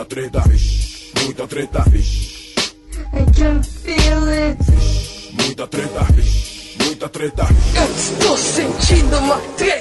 Muita treta, vixe, muita treta, vixe. I can feel it. Muita treta, vixe, muita treta. Eu estou sentindo uma treta.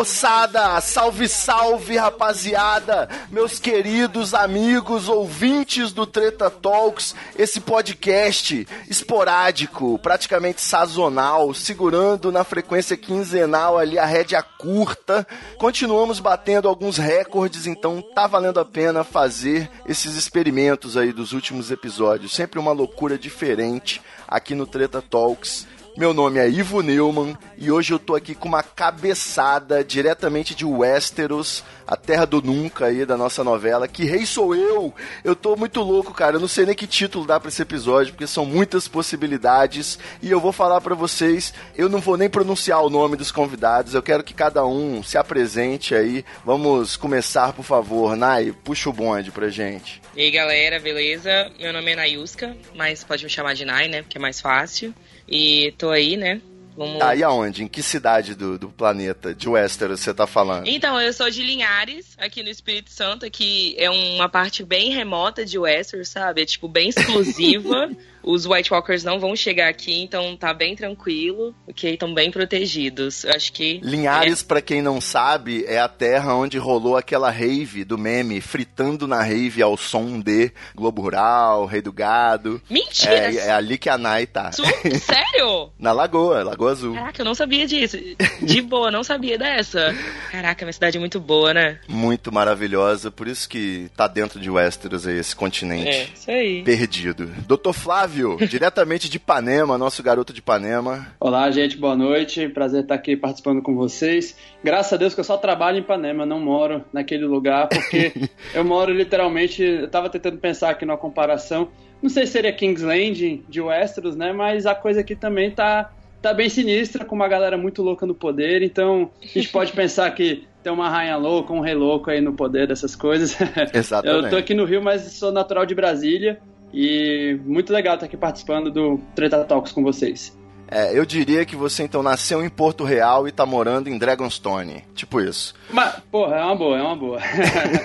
Moçada! Salve, salve rapaziada! Meus queridos amigos ouvintes do Treta Talks, esse podcast esporádico, praticamente sazonal, segurando na frequência quinzenal ali a rédea curta. Continuamos batendo alguns recordes, então tá valendo a pena fazer esses experimentos aí dos últimos episódios. Sempre uma loucura diferente aqui no Treta Talks. Meu nome é Ivo Neumann e hoje eu tô aqui com uma cabeçada diretamente de Westeros, a terra do nunca aí da nossa novela. Que rei sou eu? Eu tô muito louco, cara. Eu não sei nem que título dá pra esse episódio, porque são muitas possibilidades e eu vou falar pra vocês. Eu não vou nem pronunciar o nome dos convidados. Eu quero que cada um se apresente aí. Vamos começar, por favor. Nai, puxa o bonde pra gente. E aí galera, beleza? Meu nome é Nayuska, mas pode me chamar de Nay, né? Porque é mais fácil. E tô aí, né? Vamos... Aí aonde? Em que cidade do, do planeta de Westeros você tá falando? Então, eu sou de Linhares, aqui no Espírito Santo, que é uma parte bem remota de Westeros, sabe? É tipo bem exclusiva. Os White Walkers não vão chegar aqui, então tá bem tranquilo, ok? Estão bem protegidos. Eu acho que. Linhares, pra quem não sabe, é a terra onde rolou aquela rave do meme, fritando na rave ao som de Globo Rural, Rei do Gado. Mentira! É, é ali que a Nai tá. Su- Sério? Na Lagoa, Lagoa Azul. Caraca, eu não sabia disso. De boa, não sabia dessa. Caraca, minha cidade é muito boa, né? Muito maravilhosa, por isso que tá dentro de Westeros aí, esse É, continente. isso aí. Perdido. Doutor Flávio, diretamente de Ipanema, nosso garoto de Ipanema. Olá, gente, boa noite. Prazer estar aqui participando com vocês. Graças a Deus que eu só trabalho em Ipanema, não moro naquele lugar, porque eu moro literalmente. Eu tava tentando pensar aqui numa comparação. Não sei se seria King's Landing de Westeros, né? Mas a coisa aqui também tá, tá bem sinistra, com uma galera muito louca no poder. Então a gente pode pensar que tem uma rainha louca, um rei louco aí no poder dessas coisas. Exatamente. Eu tô aqui no Rio, mas sou natural de Brasília. E muito legal estar aqui participando do Treta Talks com vocês. É, eu diria que você então nasceu em Porto Real e tá morando em Dragonstone. Tipo isso. Mas, porra, é uma boa, é uma boa.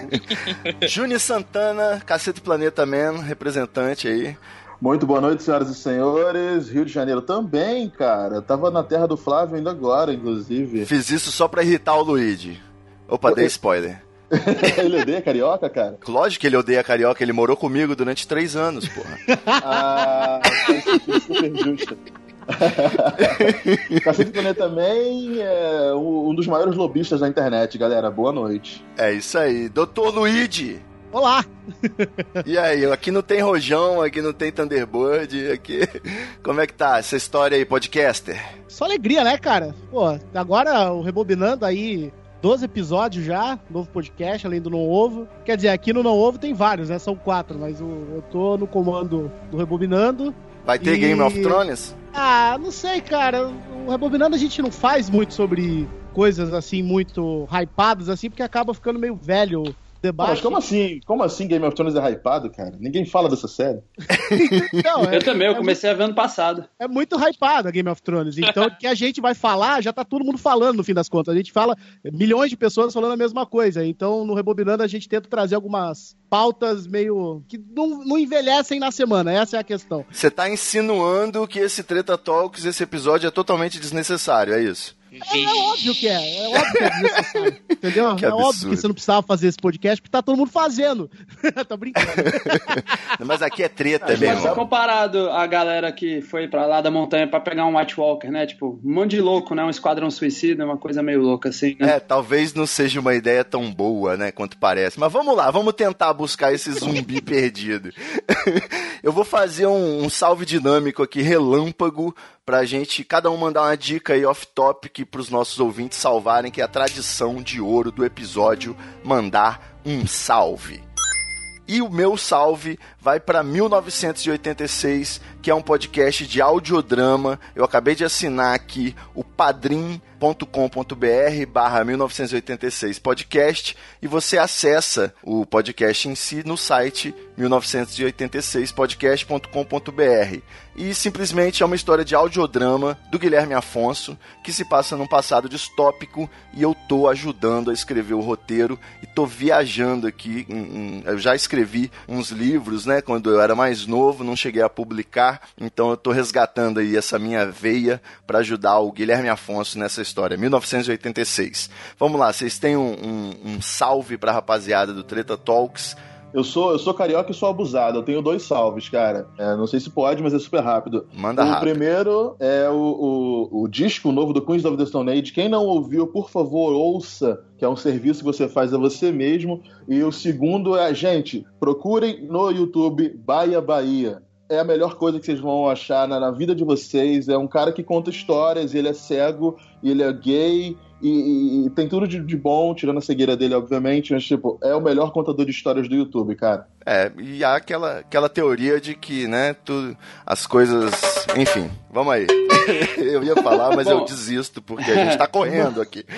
Juni Santana, Cacete Planeta Man, representante aí. Muito boa noite, senhoras e senhores. Rio de Janeiro também, cara. Tava na terra do Flávio ainda agora, inclusive. Fiz isso só pra irritar o Luigi. Opa, dei spoiler. Ele odeia carioca, cara? Lógico que ele odeia carioca, ele morou comigo durante três anos, porra. Ah, sentido, super justo. Cacete Planeta também é um um dos maiores lobistas da internet, galera. Boa noite. É isso aí. Doutor Luigi. Olá! E aí, aqui não tem rojão, aqui não tem Thunderbird, aqui... Como é que tá essa história aí, podcaster? Só alegria, né, cara? Pô, agora o Rebobinando aí, 12 episódios já, novo podcast, além do Não Ovo. Quer dizer, aqui no Não Ovo tem vários, né? São quatro, mas o- eu tô no comando do Rebobinando. Vai ter E- Game of Thrones? Ah, não sei, cara. O Rebobinando a gente não faz muito sobre coisas assim, muito hypadas, assim, porque acaba ficando meio velho debate. mas como assim? Como assim Game of Thrones é hypado, cara? Ninguém fala dessa série. Não, é- Eu também, eu é comecei a ver ano passado. é muito hypado a Game of Thrones. Então, o que a gente vai falar, já tá todo mundo falando no fim das contas. A gente fala, milhões de pessoas falando a mesma coisa. Então, no Rebobinando, a gente tenta trazer algumas pautas meio. que não, não envelhecem na semana. Essa é a questão. Você tá insinuando que esse Treta Talks, esse episódio é totalmente desnecessário, é isso? É, é óbvio que é. É óbvio que é desnecessário. Entendeu? Que é óbvio absurdo. que você não precisava fazer esse podcast porque tá todo mundo fazendo. tá brincando. Mas aqui é treta, Mas meu se irmão. comparado a galera que foi pra lá da montanha pra pegar um White Walker, né? Tipo, um monte de louco, né? Um esquadrão suicida, uma coisa meio louca assim, né? É, talvez não seja uma ideia tão boa, né, quanto parece. Mas vamos lá, vamos tentar buscar esse zumbi perdido. Eu vou fazer um, um salve dinâmico aqui, relâmpago, pra gente, cada um mandar uma dica aí off-topic pros nossos ouvintes salvarem, que é a tradição de ouro do episódio, mandar um salve. E o meu salve vai para 1986, que é um podcast de audiodrama. Eu acabei de assinar aqui o padrim.com.br barra 1986 podcast e você acessa o podcast em si no site 1986podcast.com.br. E simplesmente é uma história de audiodrama do Guilherme Afonso que se passa num passado distópico e eu tô ajudando a escrever o roteiro e tô viajando aqui. Eu já escrevi uns livros, né, quando eu era mais novo, não cheguei a publicar, então eu tô resgatando aí essa minha veia para ajudar o Guilherme Afonso nessa história. 1986. Vamos lá, vocês têm um, um, um salve pra rapaziada do Treta Talks. Eu sou, eu sou carioca e sou abusado. Eu tenho dois salves, cara. É, não sei se pode, mas é super rápido. Manda o rápido. primeiro é o, o, o disco novo do Queens of the Stone Age. Quem não ouviu, por favor, ouça, que é um serviço que você faz a você mesmo. E o segundo é, gente, procurem no YouTube Bahia Bahia. É a melhor coisa que vocês vão achar na, na vida de vocês. É um cara que conta histórias, ele é cego, ele é gay, e, e- e tem tudo de, de bom, tirando a cegueira dele, obviamente, mas, tipo, é o melhor contador de histórias do YouTube, cara. É, e há aquela, aquela teoria de que, né, tu, as coisas. Enfim, vamos aí. eu ia falar, mas eu Bom. desisto, porque a gente tá correndo aqui.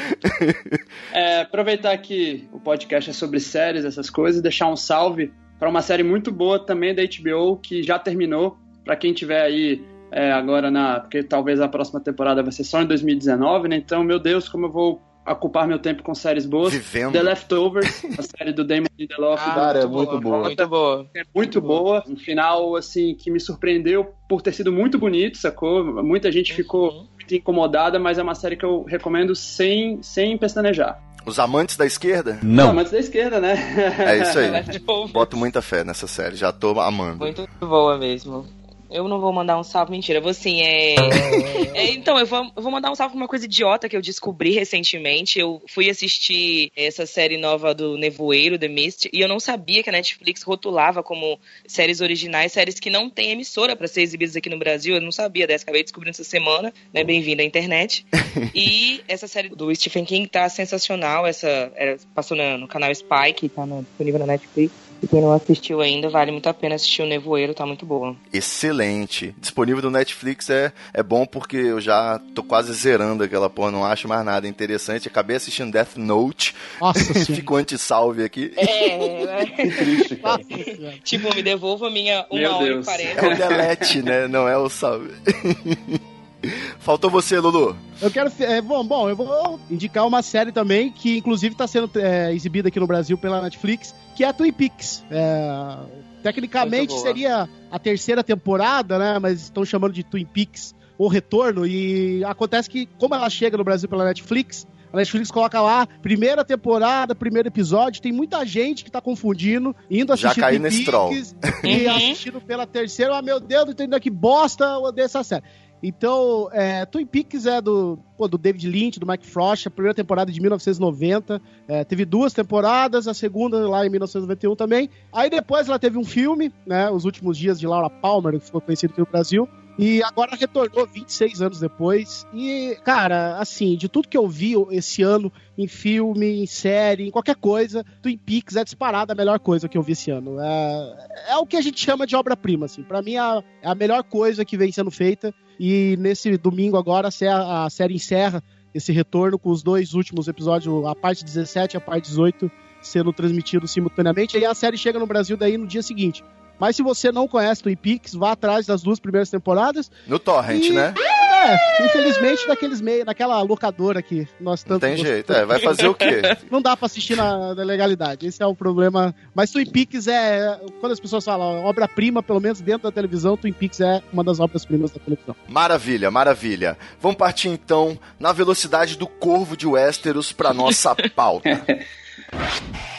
É, aproveitar que o podcast é sobre séries, essas coisas, e deixar um salve para uma série muito boa também da HBO que já terminou. Para quem tiver aí é, agora na. Porque talvez a próxima temporada vai ser só em 2019, né? Então, meu Deus, como eu vou ocupar meu tempo com séries boas. Vivendo. The Leftovers, a série do Damon Lindelof. Ah, Cara, é muito boa. Muito boa. é muito boa. Um final, assim, que me surpreendeu por ter sido muito bonito, sacou? Muita gente ficou Uhum. muito incomodada, mas é uma série que eu recomendo sem, sem pestanejar. Os amantes da esquerda? Não, mas da esquerda, né? É isso aí. Boto muita fé nessa série, já tô amando. Muito boa mesmo. Eu não vou mandar um salve, mentira. Eu vou sim, é... é, Então, eu vou, eu vou mandar um salve pra uma coisa idiota que eu descobri recentemente. Eu fui assistir essa série nova do Nevoeiro, The Mist, e eu não sabia que a Netflix rotulava como séries originais, séries que não tem emissora pra ser exibidas aqui no Brasil. Eu não sabia dessa, acabei descobrindo essa semana, né? Bem-vindo à internet. e essa série do Stephen King tá sensacional. Essa era- passou no canal Spike, tá no- disponível na Netflix. E quem não assistiu ainda, vale muito a pena assistir o Nevoeiro, tá muito boa. Excelente. Disponível no Netflix é, é bom porque eu já tô quase zerando aquela porra, não acho mais nada interessante. Acabei assistindo Death Note, Nossa senhora. fico anti-salve aqui. É, Que triste, cara. Nossa tipo, me devolva minha Meu 1 hora Deus. e É 40. o delete, né? Não é o salve. Faltou você, Lulu. Eu quero. É, bom, bom, eu vou indicar uma série também que, inclusive, está sendo é, exibida aqui no Brasil pela Netflix, que é a Twin Peaks. É, tecnicamente seria a terceira temporada, né? Mas estão chamando de Twin Peaks o retorno. E acontece que, como ela chega no Brasil pela Netflix. A Netflix coloca lá, primeira temporada, primeiro episódio. Tem muita gente que tá confundindo, indo Já assistir caí Twin nesse troll. Peaks e Uhum. assistindo pela terceira. Ah, meu Deus, não tô entendendo que bosta eu odeio essa série. Então, é, Twin Peaks é do, pô, do David Lynch, do Mike Frost, a primeira temporada de 1990. É, teve duas temporadas, a segunda lá em 1991 também. Aí depois ela teve um filme, né? Os Últimos Dias de Laura Palmer, que ficou conhecido aqui no Brasil. E agora retornou 26 anos depois. E, cara, assim, de tudo que eu vi esse ano em filme, em série, em qualquer coisa, Twin Peaks é disparada a melhor coisa que eu vi esse ano. É, é o que a gente chama de obra-prima, assim. Pra mim, é a, é melhor coisa que vem sendo feita. E nesse domingo agora, a, a série encerra esse retorno com os dois últimos episódios, a parte 17 e a parte 18, sendo transmitidos simultaneamente. E a série chega no Brasil daí no dia seguinte. Mas se você não conhece Twin Peaks, vá atrás das duas primeiras temporadas. No Torrent, E- né? É, infelizmente, daqueles meios, naquela locadora que nós Não tanto tem gostamos. jeito. É, vai fazer o quê? Não dá pra assistir na, na legalidade. Esse é o problema. Mas Twin Peaks é. Quando as pessoas falam obra-prima, pelo menos dentro da televisão, Twin Peaks é uma das obras-primas da televisão. Maravilha, maravilha. Vamos partir então na velocidade do corvo de Westeros pra nossa pauta.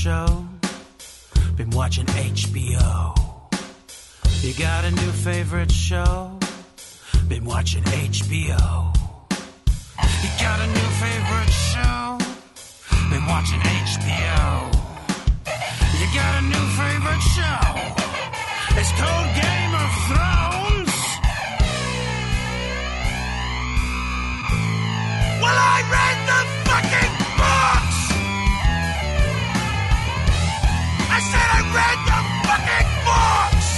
show? Been watching HBO. You got a new favorite show? Been watching HBO. You got a new favorite show? Been watching HBO. You got a new favorite show? It's called Game of Thrones. Well, I read the fucking the fucking books.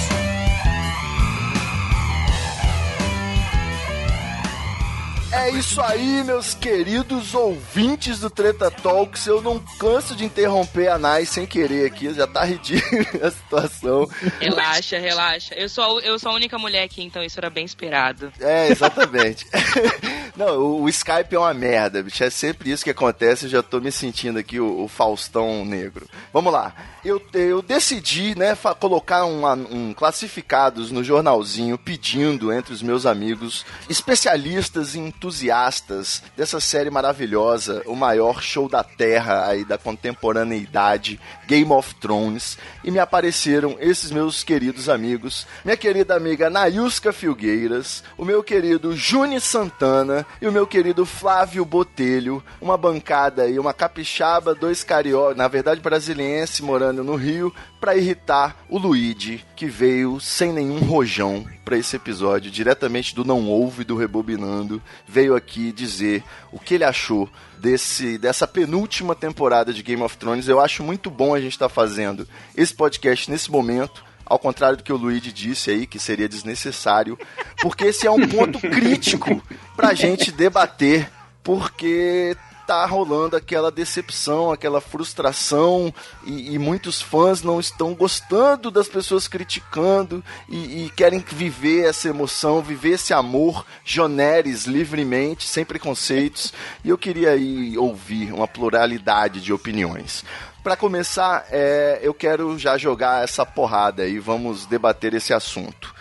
É isso aí, meus queridos ouvintes do Treta Talks. Eu não canso de interromper a Nai sem querer aqui, já tá ridícula a situação. Relaxa, relaxa. Eu sou, eu sou a única mulher aqui, então isso era bem esperado. É, exatamente. Não, o, o Skype é uma merda, bicho. É sempre isso que acontece. Eu já tô me sentindo aqui o, o Faustão negro. Vamos lá. Eu, eu decidi, né, colocar um, um classificados no jornalzinho pedindo entre os meus amigos especialistas e entusiastas dessa série maravilhosa, o maior show da Terra aí da contemporaneidade, Game of Thrones, e me apareceram esses meus queridos amigos, minha querida amiga Nayuska Filgueiras, o meu querido Juni Santana e o meu querido Flávio Botelho, uma bancada aí, uma capixaba, dois cariocas, na verdade brasiliense morando no Rio, pra irritar o Luigi, que veio sem nenhum rojão pra esse episódio, diretamente do Não Ouve do Rebobinando, veio aqui dizer o que ele achou desse dessa penúltima temporada de Game of Thrones. Eu acho muito bom a gente estar fazendo esse podcast nesse momento. Ao contrário do que o Luigi disse aí, que seria desnecessário, porque esse é um ponto crítico pra gente debater, porque tá rolando aquela decepção, aquela frustração, e, e muitos fãs não estão gostando das pessoas criticando e, e querem viver essa emoção, viver esse amor Joneres livremente, sem preconceitos. E eu queria aí ouvir uma pluralidade de opiniões. Para começar, é, eu quero já jogar essa porrada e vamos debater esse assunto.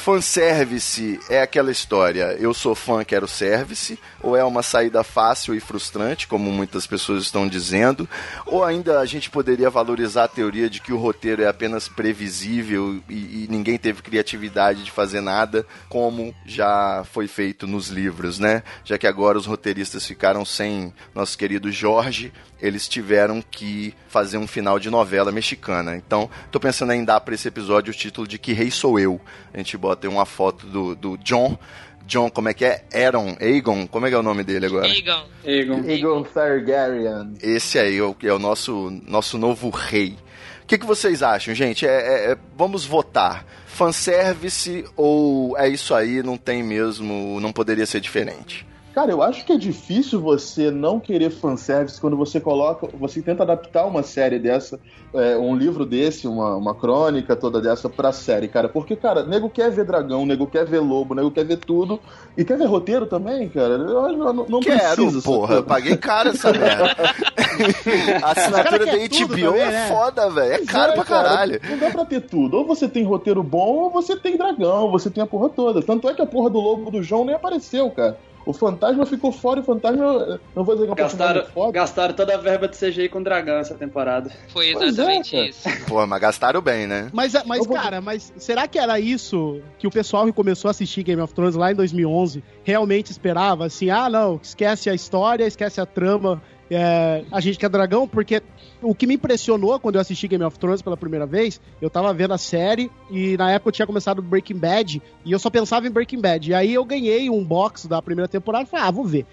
Fanservice é aquela história, eu sou fã, quero service, ou é uma saída fácil e frustrante, como muitas pessoas estão dizendo, ou ainda a gente poderia valorizar a teoria de que o roteiro é apenas previsível e, e ninguém teve criatividade de fazer nada, como já foi feito nos livros, né? Já que agora os roteiristas ficaram sem nosso querido Jorge, eles tiveram que fazer um final de novela mexicana. Então, tô pensando em dar para esse episódio o título de Que Rei Sou Eu. A gente bota aí uma foto do, do John. John, como é que é? Aaron, Aegon, como é que é o nome dele agora? Egon. Egon. Egon Targaryen. Esse aí é o, é o nosso, nosso novo rei. O que, que vocês acham, gente? É, é- é- vamos votar. Fanservice ou é isso aí, não tem mesmo, não poderia ser diferente? Cara, eu acho que é difícil você não querer fanservice quando você coloca. Você tenta adaptar uma série dessa, é, um livro desse, uma, uma crônica toda dessa pra série, cara. Porque, cara, nego quer ver dragão, nego quer ver lobo, nego quer ver tudo. E quer ver roteiro também, cara. Eu não, não Quero, precisa. porra. sacou? Paguei caro essa merda. A assinatura Cara, da HBO também, é né? foda, velho. É caro É, pra cara, caralho. Não dá pra ter tudo. Ou você tem roteiro bom, ou você tem dragão, você tem a porra toda. Tanto é que a porra do lobo do João nem apareceu, cara. O fantasma ficou fora e o fantasma. Não vou dizer que é um Gastaram, foda. gastaram toda a verba de CGI com dragão essa temporada. Foi é, exatamente cara. isso. Porra, mas gastaram bem, né? Mas, mas Eu vou- cara, mas será que era isso que o pessoal que começou a assistir Game of Thrones lá em 2011 realmente esperava? Assim, ah, não, esquece a história, esquece a trama, é, a gente quer dragão, porque o que me impressionou quando eu assisti Game of Thrones pela primeira vez, eu tava vendo a série e na época eu tinha começado Breaking Bad e eu só pensava em Breaking Bad. E aí eu ganhei um box da primeira temporada e falei, ah, vou ver.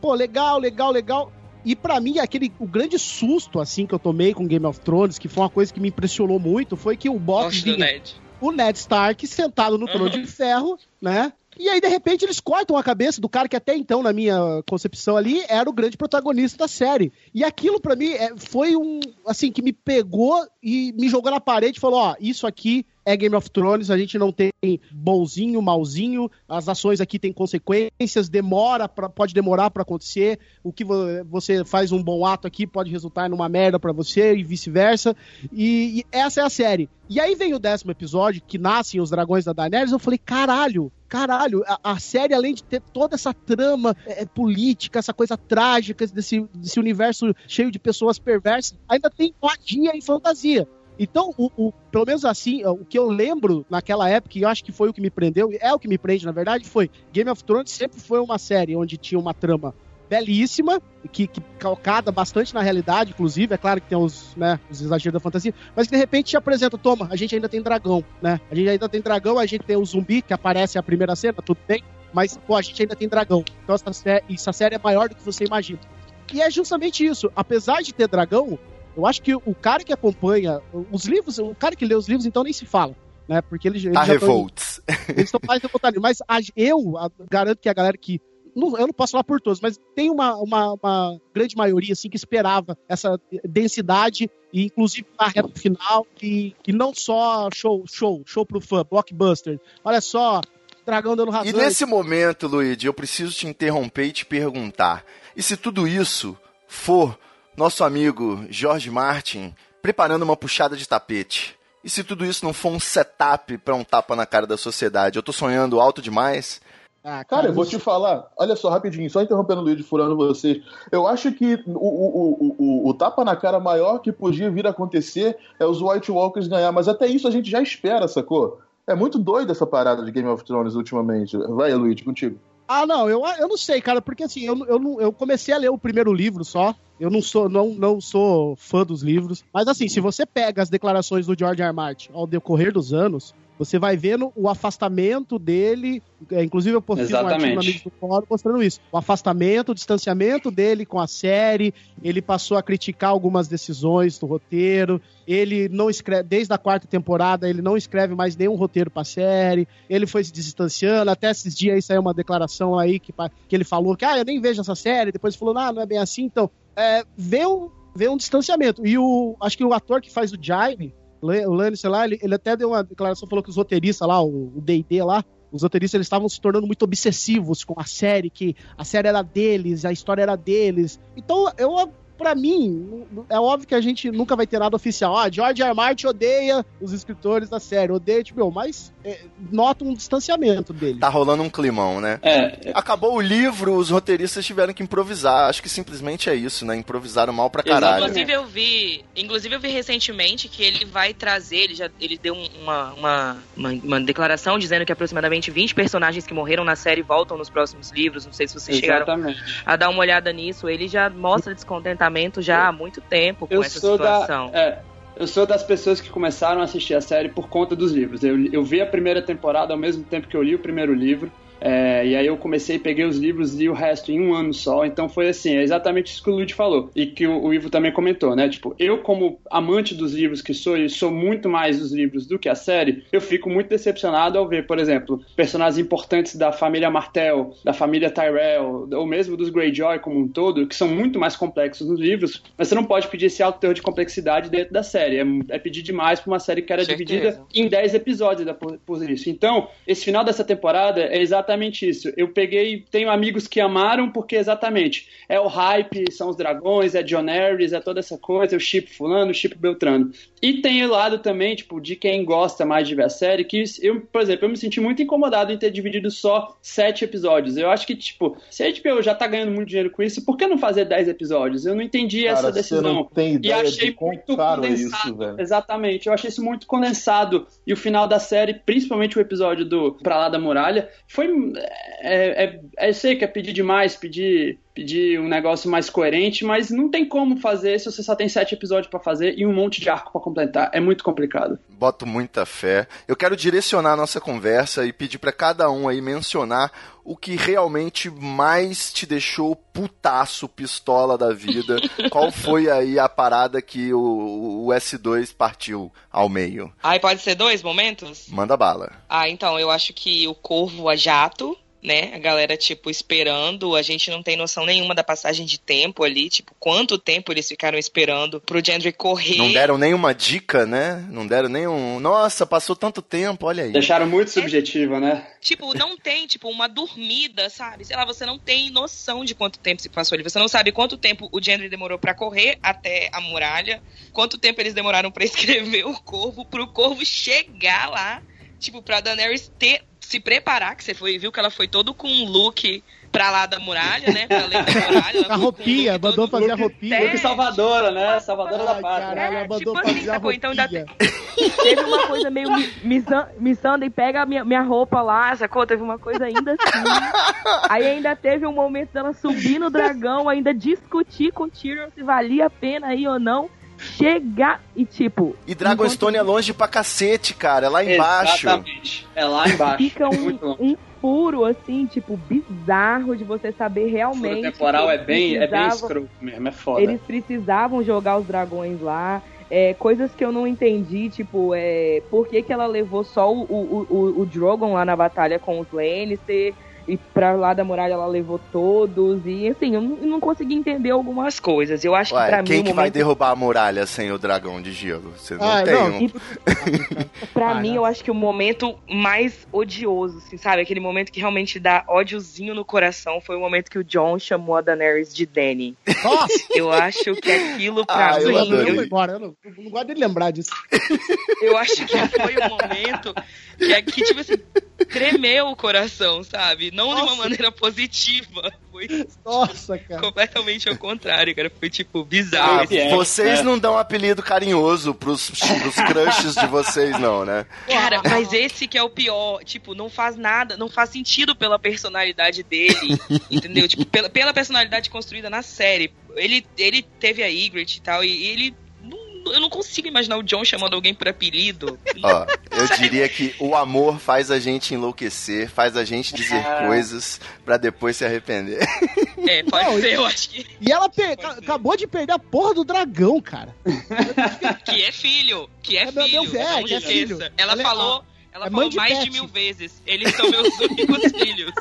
Pô, legal, legal, legal. E pra mim, aquele o grande susto assim que eu tomei com Game of Thrones, que foi uma coisa que me impressionou muito, foi que o box vinha Ned. o Ned Stark sentado no trono de ferro, né? E aí, de repente, eles cortam a cabeça do cara que até então, na minha concepção ali, era o grande protagonista da série. E aquilo, pra mim, é- foi um, assim, que me pegou e me jogou na parede e falou, ó, isso aqui é Game of Thrones, a gente não tem bonzinho, malzinho, as ações aqui têm consequências, demora, pra, pode demorar pra acontecer, o que vo- você faz um bom ato aqui pode resultar numa merda pra você e vice-versa. E, e essa é a série. E aí vem o décimo episódio, que nascem os dragões da Daenerys, eu falei, caralho, caralho, a, a série, além de ter toda essa trama é, política, essa coisa trágica desse, desse universo cheio de pessoas perversas, ainda tem magia e fantasia. Então, o, o- pelo menos assim, o que eu lembro naquela época, e eu acho que foi o que me prendeu, é o que me prende, na verdade, foi Game of Thrones sempre foi uma série onde tinha uma trama belíssima, que, que calcada bastante na realidade, inclusive, é claro que tem os, né, os exageros da fantasia, mas que de repente te apresenta, toma, a gente ainda tem dragão, né? A gente ainda tem dragão, a gente tem o zumbi, que aparece a primeira cena, tudo bem, mas, pô, a gente ainda tem dragão. Então essa, sé- essa série é maior do que você imagina. E é justamente isso. Apesar de ter dragão, eu acho que o cara que acompanha os livros, o cara que lê os livros, então nem se fala. Né? Porque eles, eles A já tão- Revolts. eles estão mais revoltados. Mas a- eu a- garanto que a galera que. Não- eu não posso falar por todos, mas tem uma, uma, uma grande maioria assim, que esperava essa densidade, e inclusive na reta final, e, e não só show, show, show pro fã, blockbuster. Olha só, dragão dando razão. E nesse momento, Luigi, eu preciso te interromper e te perguntar: e se tudo isso for nosso amigo George Martin preparando uma puxada de tapete? E se tudo isso não for um setup pra um tapa na cara da sociedade? Eu tô sonhando alto demais? Ah, Cara, eu vou te falar, olha só, rapidinho, só interrompendo o Luigi, furando vocês. Eu acho que o, o, o, o, tapa na cara maior que podia vir a acontecer é os White Walkers ganhar, mas até isso a gente já espera, sacou? É muito doido essa parada de Game of Thrones ultimamente. Vai, Luigi, contigo. Ah, não, eu, eu não sei, cara, porque assim, eu, eu, eu comecei a ler o primeiro livro só. Eu não sou, não, não sou fã dos livros. Mas assim, se você pega as declarações do George R. R. Martin ao decorrer dos anos, você vai vendo o afastamento dele. é, inclusive, eu postei um artigo Exatamente. no Amigos do Fórum mostrando isso. O afastamento, o distanciamento dele com a série. Ele passou a criticar algumas decisões do roteiro. Ele não escreve, desde a quarta temporada, ele não escreve mais nenhum roteiro pra série. Ele foi se distanciando. Até esses dias aí saiu uma declaração aí que, que ele falou que, ah, eu nem vejo essa série. Depois falou, ah, não é bem assim. Então, é, vê, um, vê um distanciamento. E o, acho que o ator que faz o Jaime, Lannister lá, ele, ele até deu uma declaração, falou que os roteiristas lá, o D&D lá, os roteiristas eles estavam se tornando muito obsessivos com a série, que a série era deles, a história era deles. Então, eu pra mim, é óbvio que a gente nunca vai ter nada oficial. Ah, George R. R. Martin odeia os escritores da série, odeia, tipo, mas é, nota um distanciamento dele. Tá rolando um climão, né? É, Acabou o livro, os roteiristas tiveram que improvisar. Acho que simplesmente é isso, né? Improvisaram mal pra caralho. Inclusive eu vi, inclusive eu vi recentemente que ele vai trazer, ele já ele deu um- uma, uma, uma, uma declaração dizendo que aproximadamente 20 personagens que morreram na série voltam nos próximos livros. Não sei se vocês chegaram exatamente. a dar uma olhada nisso. Ele já mostra descontentamento já há muito tempo com Eu essa sou da, situação. é, eu sou das pessoas que começaram a assistir a série por conta dos livros. Eu, eu vi a primeira temporada ao mesmo tempo que eu li o primeiro livro. É, e aí eu comecei, peguei os livros, li o resto em um ano só. Então foi assim, é exatamente isso que o Lud falou. E que o, o Ivo também comentou, né? Tipo, eu como amante dos livros que sou, e sou muito mais dos livros do que a série, eu fico muito decepcionado ao ver, por exemplo, personagens importantes da família Martell, da família Tyrell, ou mesmo dos Greyjoy como um todo, que são muito mais complexos nos livros, mas você não pode pedir esse alto teor de complexidade dentro da série. É, é pedir demais pra uma série que era Certeza. dividida em 10 episódios da- por, por isso. Então, esse final dessa temporada é exatamente isso. Eu peguei, tenho amigos que amaram porque exatamente é o hype, são os dragões, é John Harris, é toda essa coisa, eu chip fulano, chip Beltrano. E tem o lado também, tipo, de quem gosta mais de ver a série, que eu, por exemplo, eu me senti muito incomodado em ter dividido só sete episódios. Eu acho que, tipo, se a HBO já tá ganhando muito dinheiro com isso, por que não fazer 10 episódios? Eu não entendi Cara, essa você decisão. não tem E ideia achei de muito é condensado. isso, velho. Exatamente, eu achei isso muito condensado. E o final da série, principalmente o episódio do Pra Lá da Muralha, foi. É, é, é, eu sei que é pedir demais, pedir, pedir um negócio mais coerente, mas não tem como fazer se você só tem sete episódios pra fazer e um monte de arco pra completar. É muito complicado. Boto muita fé. Eu quero direcionar a nossa conversa e pedir pra cada um aí mencionar o que realmente mais te deixou putaço, pistola da vida. Qual foi aí a parada que o, o S2 partiu ao meio? Aí pode ser dois momentos? Manda bala. Ah, então, eu acho que o Corvo a jato, né? A galera, tipo, esperando. A gente não tem noção nenhuma da passagem de tempo ali. Tipo, quanto tempo eles ficaram esperando pro Gendry correr. Não deram nenhuma dica, né? Não deram nenhum. Nossa, passou tanto tempo, olha aí. Deixaram muito subjetiva, né? Tipo, não tem, tipo, uma dormida, sabe? Sei lá, você não tem noção de quanto tempo se passou ali. Você não sabe quanto tempo o Gendry demorou pra correr até a muralha, quanto tempo eles demoraram pra escrever o corvo, pro corvo chegar lá, tipo, pra Daenerys ter se preparar, que você foi, viu que ela foi todo com um look pra lá da muralha, né? Pra além da muralha. A roupinha, look mandou fazer a roupinha. É, Luke Salvadora, né? Salvadora da Pátria. caralho, É, mandou tipo assim, fazer a sacou? Então ainda roupinha. Teve uma coisa meio Missandei, pega a minha, minha roupa lá, sacou? Teve uma coisa ainda assim. Aí ainda teve um momento dela subir no dragão, ainda discutir com o Tyrion se valia a pena ir ou não. Chegar e tipo. E Dragonstone é longe pra cacete, cara. É lá embaixo. Exatamente. É lá embaixo. Fica um, longe. um furo, assim, tipo, bizarro de você saber O realmente. temporal que é bem, é bem escroto mesmo, é foda. Eles precisavam jogar os dragões lá. É, coisas que eu não entendi, tipo, é, por que, que ela levou só o, o, o, o Drogon lá na batalha com os Lannister e pra lá da muralha ela levou todos. E assim, eu não, consegui entender algumas coisas. Eu acho que Ué, pra quem mim. que o vai momento- derrubar a muralha sem o dragão de gelo? Você não Ah, tem não, um... E pra Ah, mim, não. eu acho que o momento mais odioso, assim, sabe? Aquele momento que realmente dá ódiozinho no coração foi o momento que o John chamou a Daenerys de Danny. Nossa, Eu acho que aquilo pra Ah, mim. eu, eu vou embora. Eu não, eu não gosto de lembrar disso. Eu acho que foi o momento que aqui, tipo assim, tremeu o coração, sabe? Não de uma Nossa. maneira positiva. Foi Nossa, cara. completamente ao contrário, cara. Foi, tipo, bizarro. Ah, é, vocês é. não dão apelido carinhoso pros, pros crushes de vocês, não, né? Cara, mas esse que é o pior, tipo, não faz nada, não faz sentido pela personalidade dele, entendeu? Tipo, pela, pela personalidade construída na série. Ele, ele teve a Ygritte e tal, e ele. Eu não consigo imaginar o John chamando alguém por apelido. Ó, eu diria que o amor faz a gente enlouquecer, faz a gente dizer Ah. coisas pra depois se arrepender. É, pode Não, ser, eu acho que, E ela pe- acabou de perder a porra do dragão, cara. que é filho. Que é É meu- filho. meu velho, não que é filho. Ela, Ela é- falou. Ela é falou mãe de mais pet. de mil vezes. Eles são meus únicos filhos.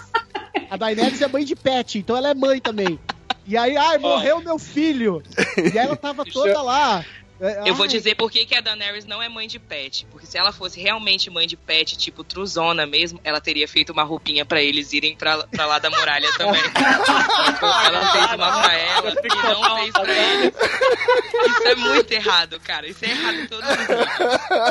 A Daenerys é mãe de pet, então ela é mãe também. E aí, ai, morreu meu filho. E aí ela tava toda eu- lá. É, Eu vou dizer por que, que a Daenerys não é mãe de pet. Porque se ela fosse realmente mãe de pet, tipo Truzona mesmo, ela teria feito uma roupinha pra eles irem pra, pra lá da muralha também. ela fez uma pra ela e não fez pra eles. Isso é muito errado, cara. Isso é errado os níveis.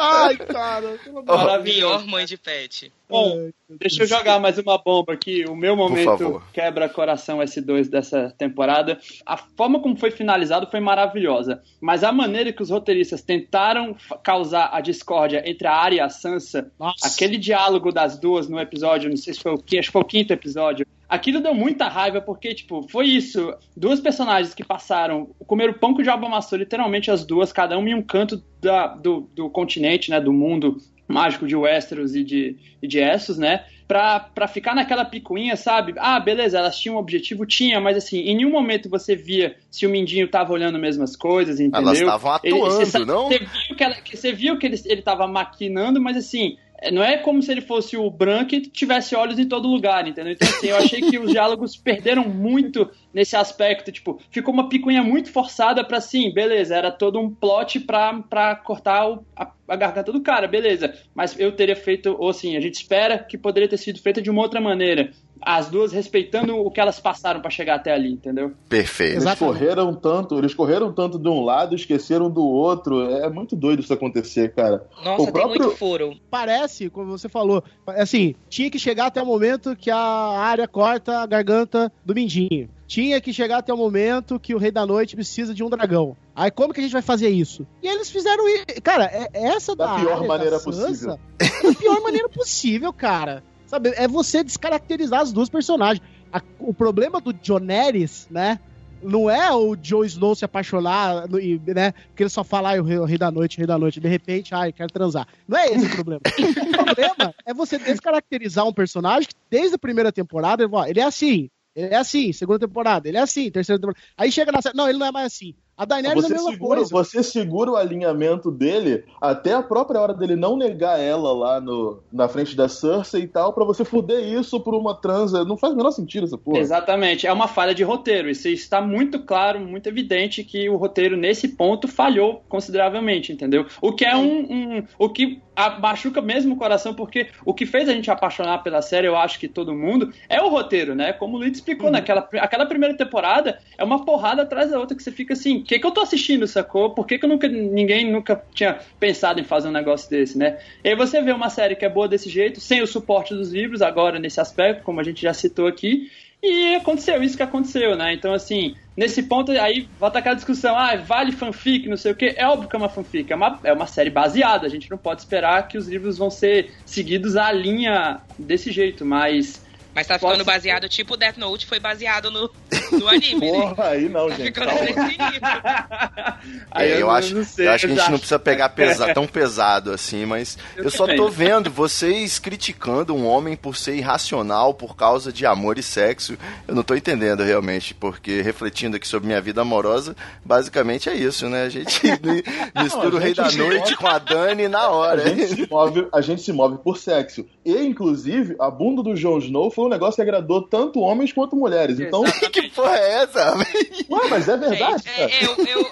Ai, cara. Maravilhoso. Pior mãe de pet. Bom. Deixa eu jogar mais uma bomba aqui. O meu momento quebra-coração S2 dessa temporada. A forma como foi finalizado foi maravilhosa. Mas a maneira que os roteiristas tentaram causar a discórdia entre a Arya e a Sansa, Nossa. aquele diálogo das duas no episódio, não sei se foi o quinto, acho que foi o quinto episódio. Aquilo deu muita raiva, porque, tipo, foi isso. Duas personagens que passaram, comeram pão que o diabo amassou, literalmente as duas, cada uma em um canto da- do, do continente, né, do mundo mágico de Westeros e de, e de Essos, né? Pra, pra ficar naquela picuinha, sabe? Ah, beleza, elas tinham um objetivo? Tinha, mas assim, em nenhum momento você via se o Mindinho tava olhando as mesmas coisas, entendeu? Elas estavam Ele- atuando, você sabe- não? Você viu que, ela- você viu que ele, ele tava maquinando, mas assim, é, não é como se ele fosse o branco e tivesse olhos em todo lugar, entendeu? Então, assim, eu achei que os diálogos perderam muito nesse aspecto, tipo, ficou uma picuinha muito forçada pra, assim, beleza, era todo um plot pra, pra cortar o- a, a garganta do cara, beleza, mas eu teria feito, ou assim, a gente espera que poderia ter sido feita de uma outra maneira, as duas respeitando o que elas passaram pra chegar até ali, entendeu? Perfeito. Eles Exatamente. correram tanto, eles correram tanto de um lado, esqueceram do outro. É muito doido isso acontecer, cara. Nossa, O tem próprio- muito furo. Parece, como você falou, assim, tinha que chegar até o momento que a área corta a garganta do Mindinho. Tinha que chegar até o momento que o Rei da Noite precisa de um dragão. Aí como que a gente vai fazer isso? E eles fizeram isso. Cara, é, essa da, Da pior maneira da possível. é da pior maneira possível, cara. Sabe, é você descaracterizar as duas personagens. A- o problema do Joneris, né? Não é o Jon Snow se apaixonar, e, né? Porque ele só fala, ai, o rei, da noite, o rei da noite. De repente, ai, quero transar. Não é esse o problema. o problema é você descaracterizar um personagem que, desde a primeira temporada, ele é assim. Ele é assim, segunda temporada, ele é assim, terceira temporada. Aí chega na não, ele não é mais assim. A Daenerys é a Você mesma segura, coisa. você segura o alinhamento dele até a própria hora dele não negar ela lá no, na frente da Cersei e tal, pra você fuder isso por uma transa. Não faz o menor sentido essa porra. Exatamente, é uma falha de roteiro. Isso está muito claro, muito evidente que o roteiro nesse ponto falhou consideravelmente, entendeu? O que é um, um- o que machuca mesmo o coração, porque o que fez a gente apaixonar pela série, eu acho que todo mundo, é o roteiro, né? Como o Luiz explicou, naquela aquela primeira temporada é uma porrada atrás da outra que você fica assim, que, que eu tô assistindo, sacou? Por que, que eu nunca, ninguém nunca tinha pensado em fazer um negócio desse, né? E aí você vê uma série que é boa desse jeito, sem o suporte dos livros, agora nesse aspecto, como a gente já citou aqui, e aconteceu isso que aconteceu, né? Então, assim, nesse ponto, aí volta aquela discussão, ah, vale fanfic, não sei o quê. É óbvio que é uma fanfic, é uma, é uma série baseada, a gente não pode esperar que os livros vão ser seguidos à linha desse jeito, mas Mas tá ficando Pode- baseado, tipo o Death Note foi baseado no, no anime. né? Porra, aí não, Tá gente. ficando nesse nível. Aí É, eu, não- acho, sei, eu acho que a gente acho. não precisa pegar pesa- tão pesado assim, mas eu, Eu só tô vendo vocês criticando um homem por ser irracional por causa de amor e sexo. Eu não tô entendendo realmente, porque refletindo aqui sobre minha vida amorosa, basicamente é isso, né? A gente mi- mistura Não, o a Rei gente da Noite move- com a Dani na A hora. gente, se move, a gente se move por sexo. E, inclusive, a bunda do Jon Snow foi um negócio que agradou tanto homens quanto mulheres. Então, que porra é essa? ué, mas é verdade, Gente, cara. é, eu, eu,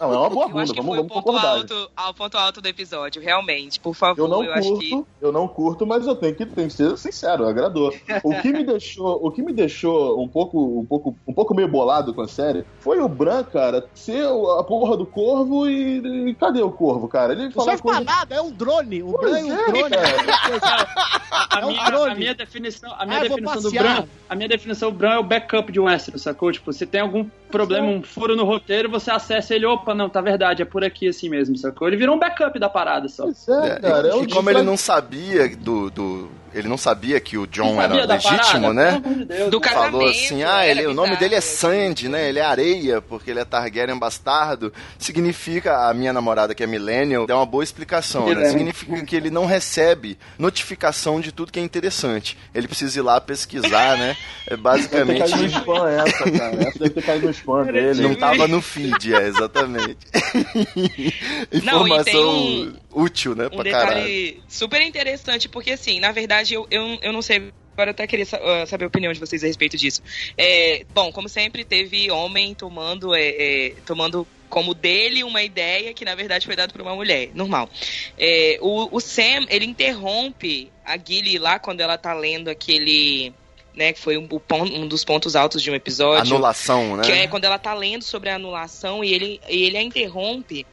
Não, é uma boa eu acho bunda, que vamos, foi vamos concordar. alto, ao ponto alto do episódio, realmente. Por favor, Eu não acho curto, que. eu não curto, mas eu tenho que, tenho que ser sincero, agradou. O que me deixou, o que me deixou um pouco, um pouco, um pouco meio bolado com a série foi o Bran, cara, ser a porra do corvo e, e cadê o corvo, cara? Ele Não fala coisa... nada, é um drone. O Pois Bran é um é, drone. A, É um minha, drone. a minha definição, a minha Ah, eu definição do. Bran, a minha definição do Bran é o backup de um Westeros, sacou? Tipo, se tem algum problema, um furo no roteiro, você acessa ele, opa, não, tá verdade, é por aqui assim mesmo, sacou? Ele virou um backup da parada só. Pois é, É, cara, e, é e como ele não sabia do, do- ele não sabia que o John era legítimo, parada? né? De Deus, Do falou assim, ah, ele, o nome dele é. Sandy, né? Ele é areia, porque ele é Targaryen bastardo. Significa, a minha namorada que é millennial, dá uma boa explicação, né? Significa que ele não recebe notificação de tudo que é interessante. Ele precisa ir lá pesquisar, né? É Deve ter basicamente... caído no spam essa, cara. Essa deve ter caído no spam dele. Não tava no feed, é, exatamente. Não, e tem Informação um- útil, né, um pra caralho. detalhe super interessante, porque assim, na verdade, eu, eu, eu não sei. Agora eu até queria ah, saber a opinião de vocês a respeito disso. É, bom, como sempre, teve homem tomando, é, é, tomando como dele uma ideia que na verdade foi dada por uma mulher. Normal. É, o, o Sam, ele interrompe a Gilly lá quando ela tá lendo aquele. Né, que foi um, um dos pontos altos de um episódio. Anulação, né? Que é quando ela tá lendo sobre a anulação e ele, e ele a interrompe.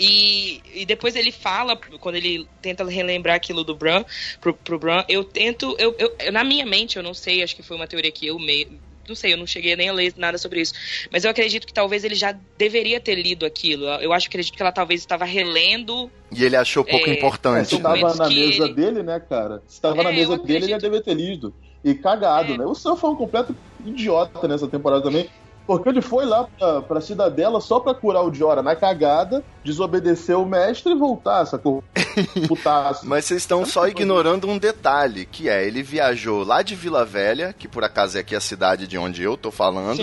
E, e depois ele fala, quando ele tenta relembrar aquilo do Bran, pro, pro Bran, eu tento, eu, eu- eu- na minha mente, eu não sei, acho que foi uma teoria que eu meio. Não sei, eu não cheguei nem a ler nada sobre isso. Mas eu acredito que talvez ele já deveria ter lido aquilo. Eu acho acredito que ela talvez estava relendo. E ele achou pouco É, importante. se tava documentos na que mesa ele- dele, né, cara? Se tava É, na mesa dele, ele ia acredito. dever ter lido. E cagado, É. né? O Sam foi um completo idiota nessa temporada também. Porque ele foi lá pra, pra Cidadela só pra curar o Jora na cagada, desobedecer o mestre e voltar, sacou? Putaço. Mas vocês estão só ignorando um detalhe, que é, ele viajou lá de Vila Velha, que por acaso é aqui a cidade de onde eu tô falando,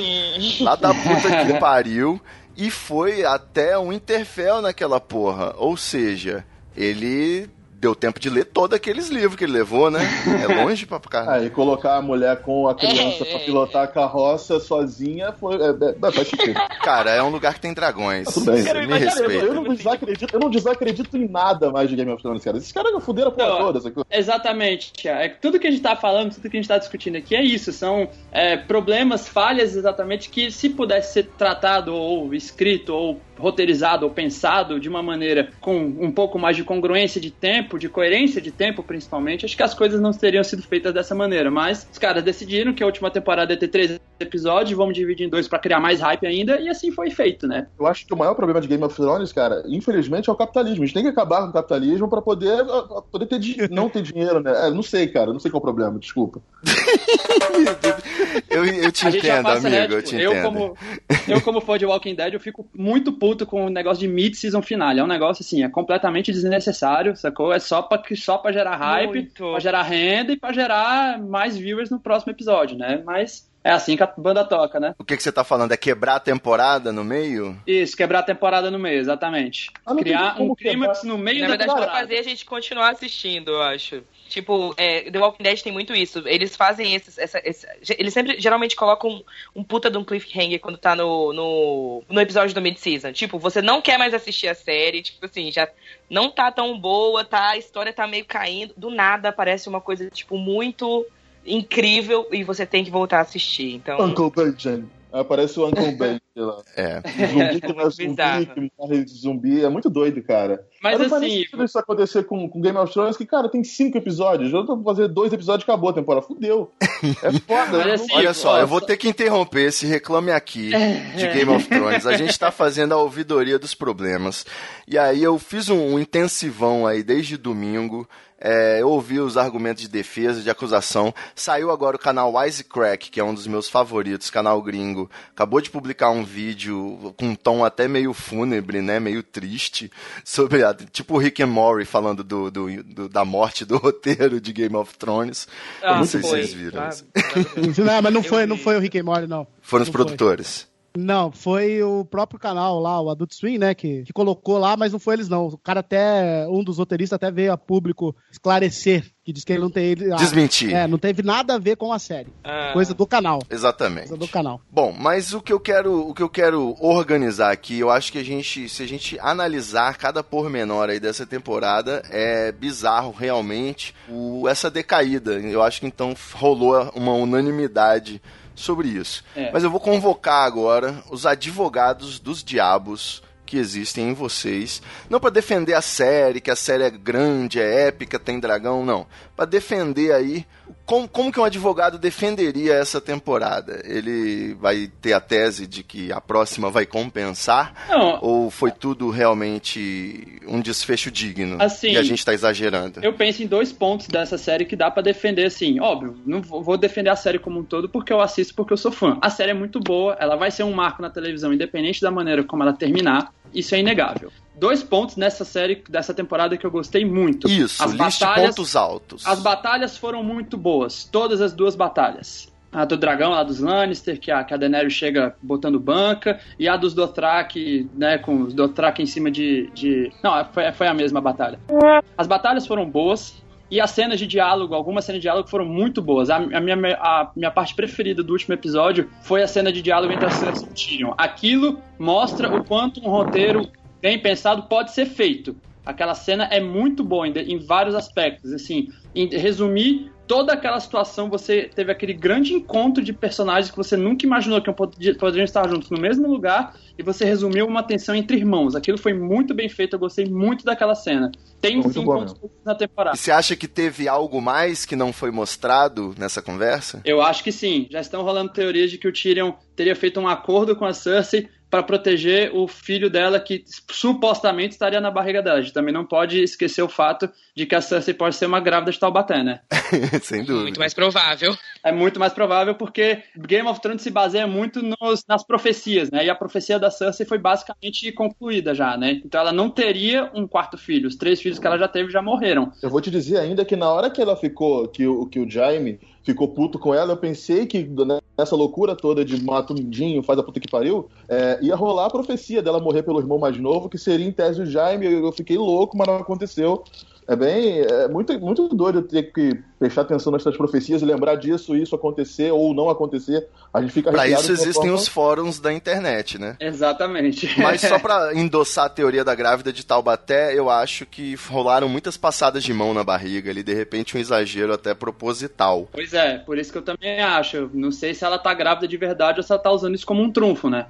lá da puta que pariu, e foi até um Interfell naquela porra. Ou seja, ele deu tempo de ler todos aqueles livros que ele levou, né? É longe pra caralho. Aí colocar a mulher com a criança É, pra é, pilotar a carroça sozinha foi. É, é, é. Cara, é um lugar que tem dragões. Tudo bem. Cara, me cara, eu, respeita. eu não desacredito, eu não desacredito em nada mais de Game of Thrones, cara. Esses caras fuderam a porra Não, toda, sacou? Exatamente. É, tudo que a gente tá falando, tudo que a gente tá discutindo aqui é isso. São é, problemas, falhas exatamente que se pudesse ser tratado ou escrito ou roteirizado ou pensado de uma maneira com um pouco mais de congruência de tempo, de coerência de tempo principalmente, acho que as coisas não teriam sido feitas dessa maneira. Mas os caras decidiram que a última temporada ia ter três episódios, vamos dividir em dois pra criar mais hype ainda, e assim foi feito, né? Eu acho que o maior problema de Game of Thrones, cara, infelizmente, é o capitalismo. A gente tem que acabar com o capitalismo pra poder, pra poder ter não ter dinheiro, né? É, não sei, cara. Não sei qual é o problema, desculpa. Eu, eu te A gente já entendo, passa, amigo, eu tipo, te eu entendo. como eu como fã de Walking Dead, eu fico muito puto com o negócio de mid-season finale. É um negócio assim, é completamente desnecessário, sacou? É só pra, que- só pra gerar hype, Muito. pra gerar renda e pra gerar mais viewers no próximo episódio, né? Mas é assim que a banda toca, né? O que, que você tá falando? É quebrar a temporada no meio? Isso, quebrar a temporada no meio, exatamente. Ah, Criar um clímax no meio Na da verdade, pra temporada. fazer a gente continuar assistindo, eu acho. Tipo, é, The Walking Dead tem muito isso. Eles fazem esses. Essa, esse- eles sempre geralmente colocam um, um puta de um cliffhanger quando tá no, no, no episódio do mid-season. Tipo, você não quer mais assistir a série, tipo assim, já não tá tão boa, tá? A história tá meio caindo. Do nada aparece uma coisa, tipo, muito incrível e você tem que voltar a assistir. Então. Uncle Benjamin. Aí Aparece o Uncle Ben, sei lá. É. Zumbi que não é zumbi, Bizarro. que morre de zumbi. É muito doido, cara. Mas não nem assim, sentido isso acontecer com, com Game of Thrones, que, cara, tem cinco episódios. Eu tô pra fazer dois episódios e acabou a temporada. Fudeu. É foda. Mas assim, Olha só, eu vou ter que interromper esse reclame aqui de Game of Thrones. A gente tá fazendo a ouvidoria dos problemas. E aí eu fiz um intensivão aí desde domingo. É, eu ouvi os argumentos de defesa, de acusação. Saiu agora o canal Wisecrack, que é um dos meus favoritos, canal gringo. Acabou de publicar um vídeo com um tom até meio fúnebre, né? Meio triste, sobre a, tipo o Rick and Morty falando do, do- do- da morte do roteiro de Game of Thrones. Eu não Ah, sei se foi. vocês viram. Ah, isso. Não, mas não Eu foi, vi. não foi o Rick and Morty, não. Foram os Não foi. Não, foi o próprio canal lá, o Adult Swim, né, que, que colocou lá, mas não foi eles não. O cara até, um dos roteiristas até veio a público esclarecer, que diz que ele não teve... ah, Desmentir. É, não teve nada a ver com a série. ah, Coisa do canal. Exatamente. Coisa do canal. Bom, mas o que eu quero, o que eu quero organizar aqui, eu acho que a gente, se a gente analisar cada pormenor aí dessa temporada, é bizarro realmente o, essa decaída. Eu acho que então rolou uma unanimidade sobre isso. É. Mas eu vou convocar agora os advogados dos diabos que existem em vocês, não para defender a série, que a série é grande, é épica, tem dragão, não, Pra defender aí como, como que um advogado defenderia essa temporada? Ele vai ter a tese de que a próxima vai compensar? Não. Ou foi tudo realmente um desfecho digno? Assim, e a gente tá exagerando? Eu penso em dois pontos dessa série que dá pra defender, assim. Óbvio, não vou defender a série como um todo porque eu assisto porque eu sou fã. A série é muito boa, ela vai ser um marco na televisão, independente da maneira como ela terminar. Isso é inegável. Dois pontos nessa série, dessa temporada que eu gostei muito. Isso, as batalhas, pontos altos. As batalhas foram muito boas, todas as duas batalhas. A do dragão lá dos Lannister, que a, que a Daenerys chega botando banca, e a dos Dothraki, né, com os Dothraki em cima de... de... Não, foi, foi a mesma batalha. As batalhas foram boas, e as cenas de diálogo, algumas cenas de diálogo foram muito boas. A, a minha, a minha parte preferida do último episódio foi a cena de diálogo entre as Cersei e o Tyrion. Aquilo mostra o quanto um roteiro bem pensado pode ser feito. Aquela cena é muito boa em, em vários aspectos. Assim, em resumir toda aquela situação, você teve aquele grande encontro de personagens que você nunca imaginou que pod- poderiam estar juntos no mesmo lugar e você resumiu uma tensão entre irmãos. Aquilo foi muito bem feito, eu gostei muito daquela cena. Tem muito sim positivos na temporada. E você acha que teve algo mais que não foi mostrado nessa conversa? Eu acho que sim. Já estão rolando teorias de que o Tyrion teria feito um acordo com a Cersei para proteger o filho dela que supostamente estaria na barriga dela. A gente também não pode esquecer o fato de que a Cersei pode ser uma grávida de Taubaté, né? Sem dúvida. Muito mais provável. É muito mais provável porque Game of Thrones se baseia muito nos- nas profecias, né? E a profecia da Cersei foi basicamente concluída já, né? Então ela não teria um quarto filho. Os três filhos que ela já teve já morreram. Eu vou te dizer ainda que na hora que ela ficou, que o, que o Jaime ficou puto com ela, eu pensei que nessa loucura toda de mata faz a puta que pariu, é, ia rolar a profecia dela morrer pelo irmão mais novo, que seria em tese o Jaime. Eu fiquei louco, mas não aconteceu. É bem. É muito, muito doido ter que prestar atenção nessas profecias e lembrar disso, isso acontecer ou não acontecer. A gente fica Pra arrepiado isso existem forma- os fóruns da internet, né? Exatamente. Mas só pra endossar a teoria da grávida de Taubaté, eu acho que rolaram muitas passadas de mão na barriga ali, de repente um exagero até proposital. Pois é, por isso que eu também acho. Não sei se ela tá grávida de verdade ou se ela tá usando isso como um trunfo, né?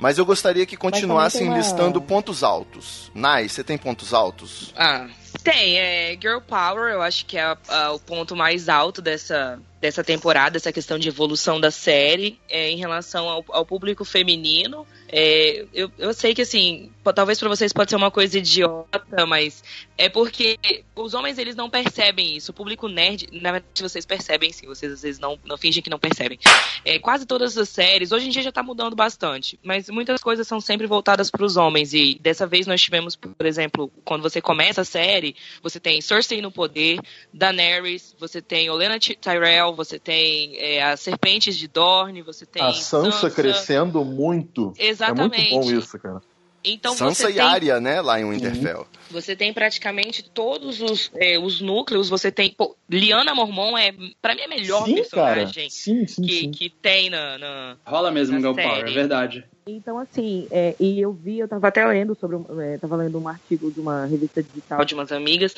Mas eu gostaria que continuassem uma- listando pontos altos. Nai, você tem pontos altos? Ah, tem. É, Girl Power, eu acho que é a- a- o ponto mais alto dessa, dessa temporada, essa questão de evolução da série é, em relação ao, ao público feminino. É, eu, eu sei que, assim, talvez pra vocês pode ser uma coisa idiota, mas é porque os homens, eles não percebem isso. O público nerd, na verdade, vocês percebem sim, vocês às vezes não, não fingem que não percebem. É, quase todas as séries, hoje em dia já tá mudando bastante, mas muitas coisas são sempre voltadas pros homens, e dessa vez nós tivemos, por exemplo, quando você começa a série, você tem Cersei no poder, Daenerys, você tem Olenna Ty- Tyrell, você tem é, as Serpentes de Dorne, você tem A Sansa crescendo muito. Exatamente. É muito bom isso, cara. Então Sansa você e tem Arya, né, lá em Winterfell. você tem praticamente todos os, é, os núcleos. Você tem. Pô, Liana Mormon é, pra mim, a melhor sim, cara. personagem Sim, sim, que, sim. que tem na. na- Rola mesmo Na Girl Power, é verdade. Então, assim, é, e eu vi, eu tava até lendo sobre, um- é, tava lendo um artigo de uma revista digital de umas amigas,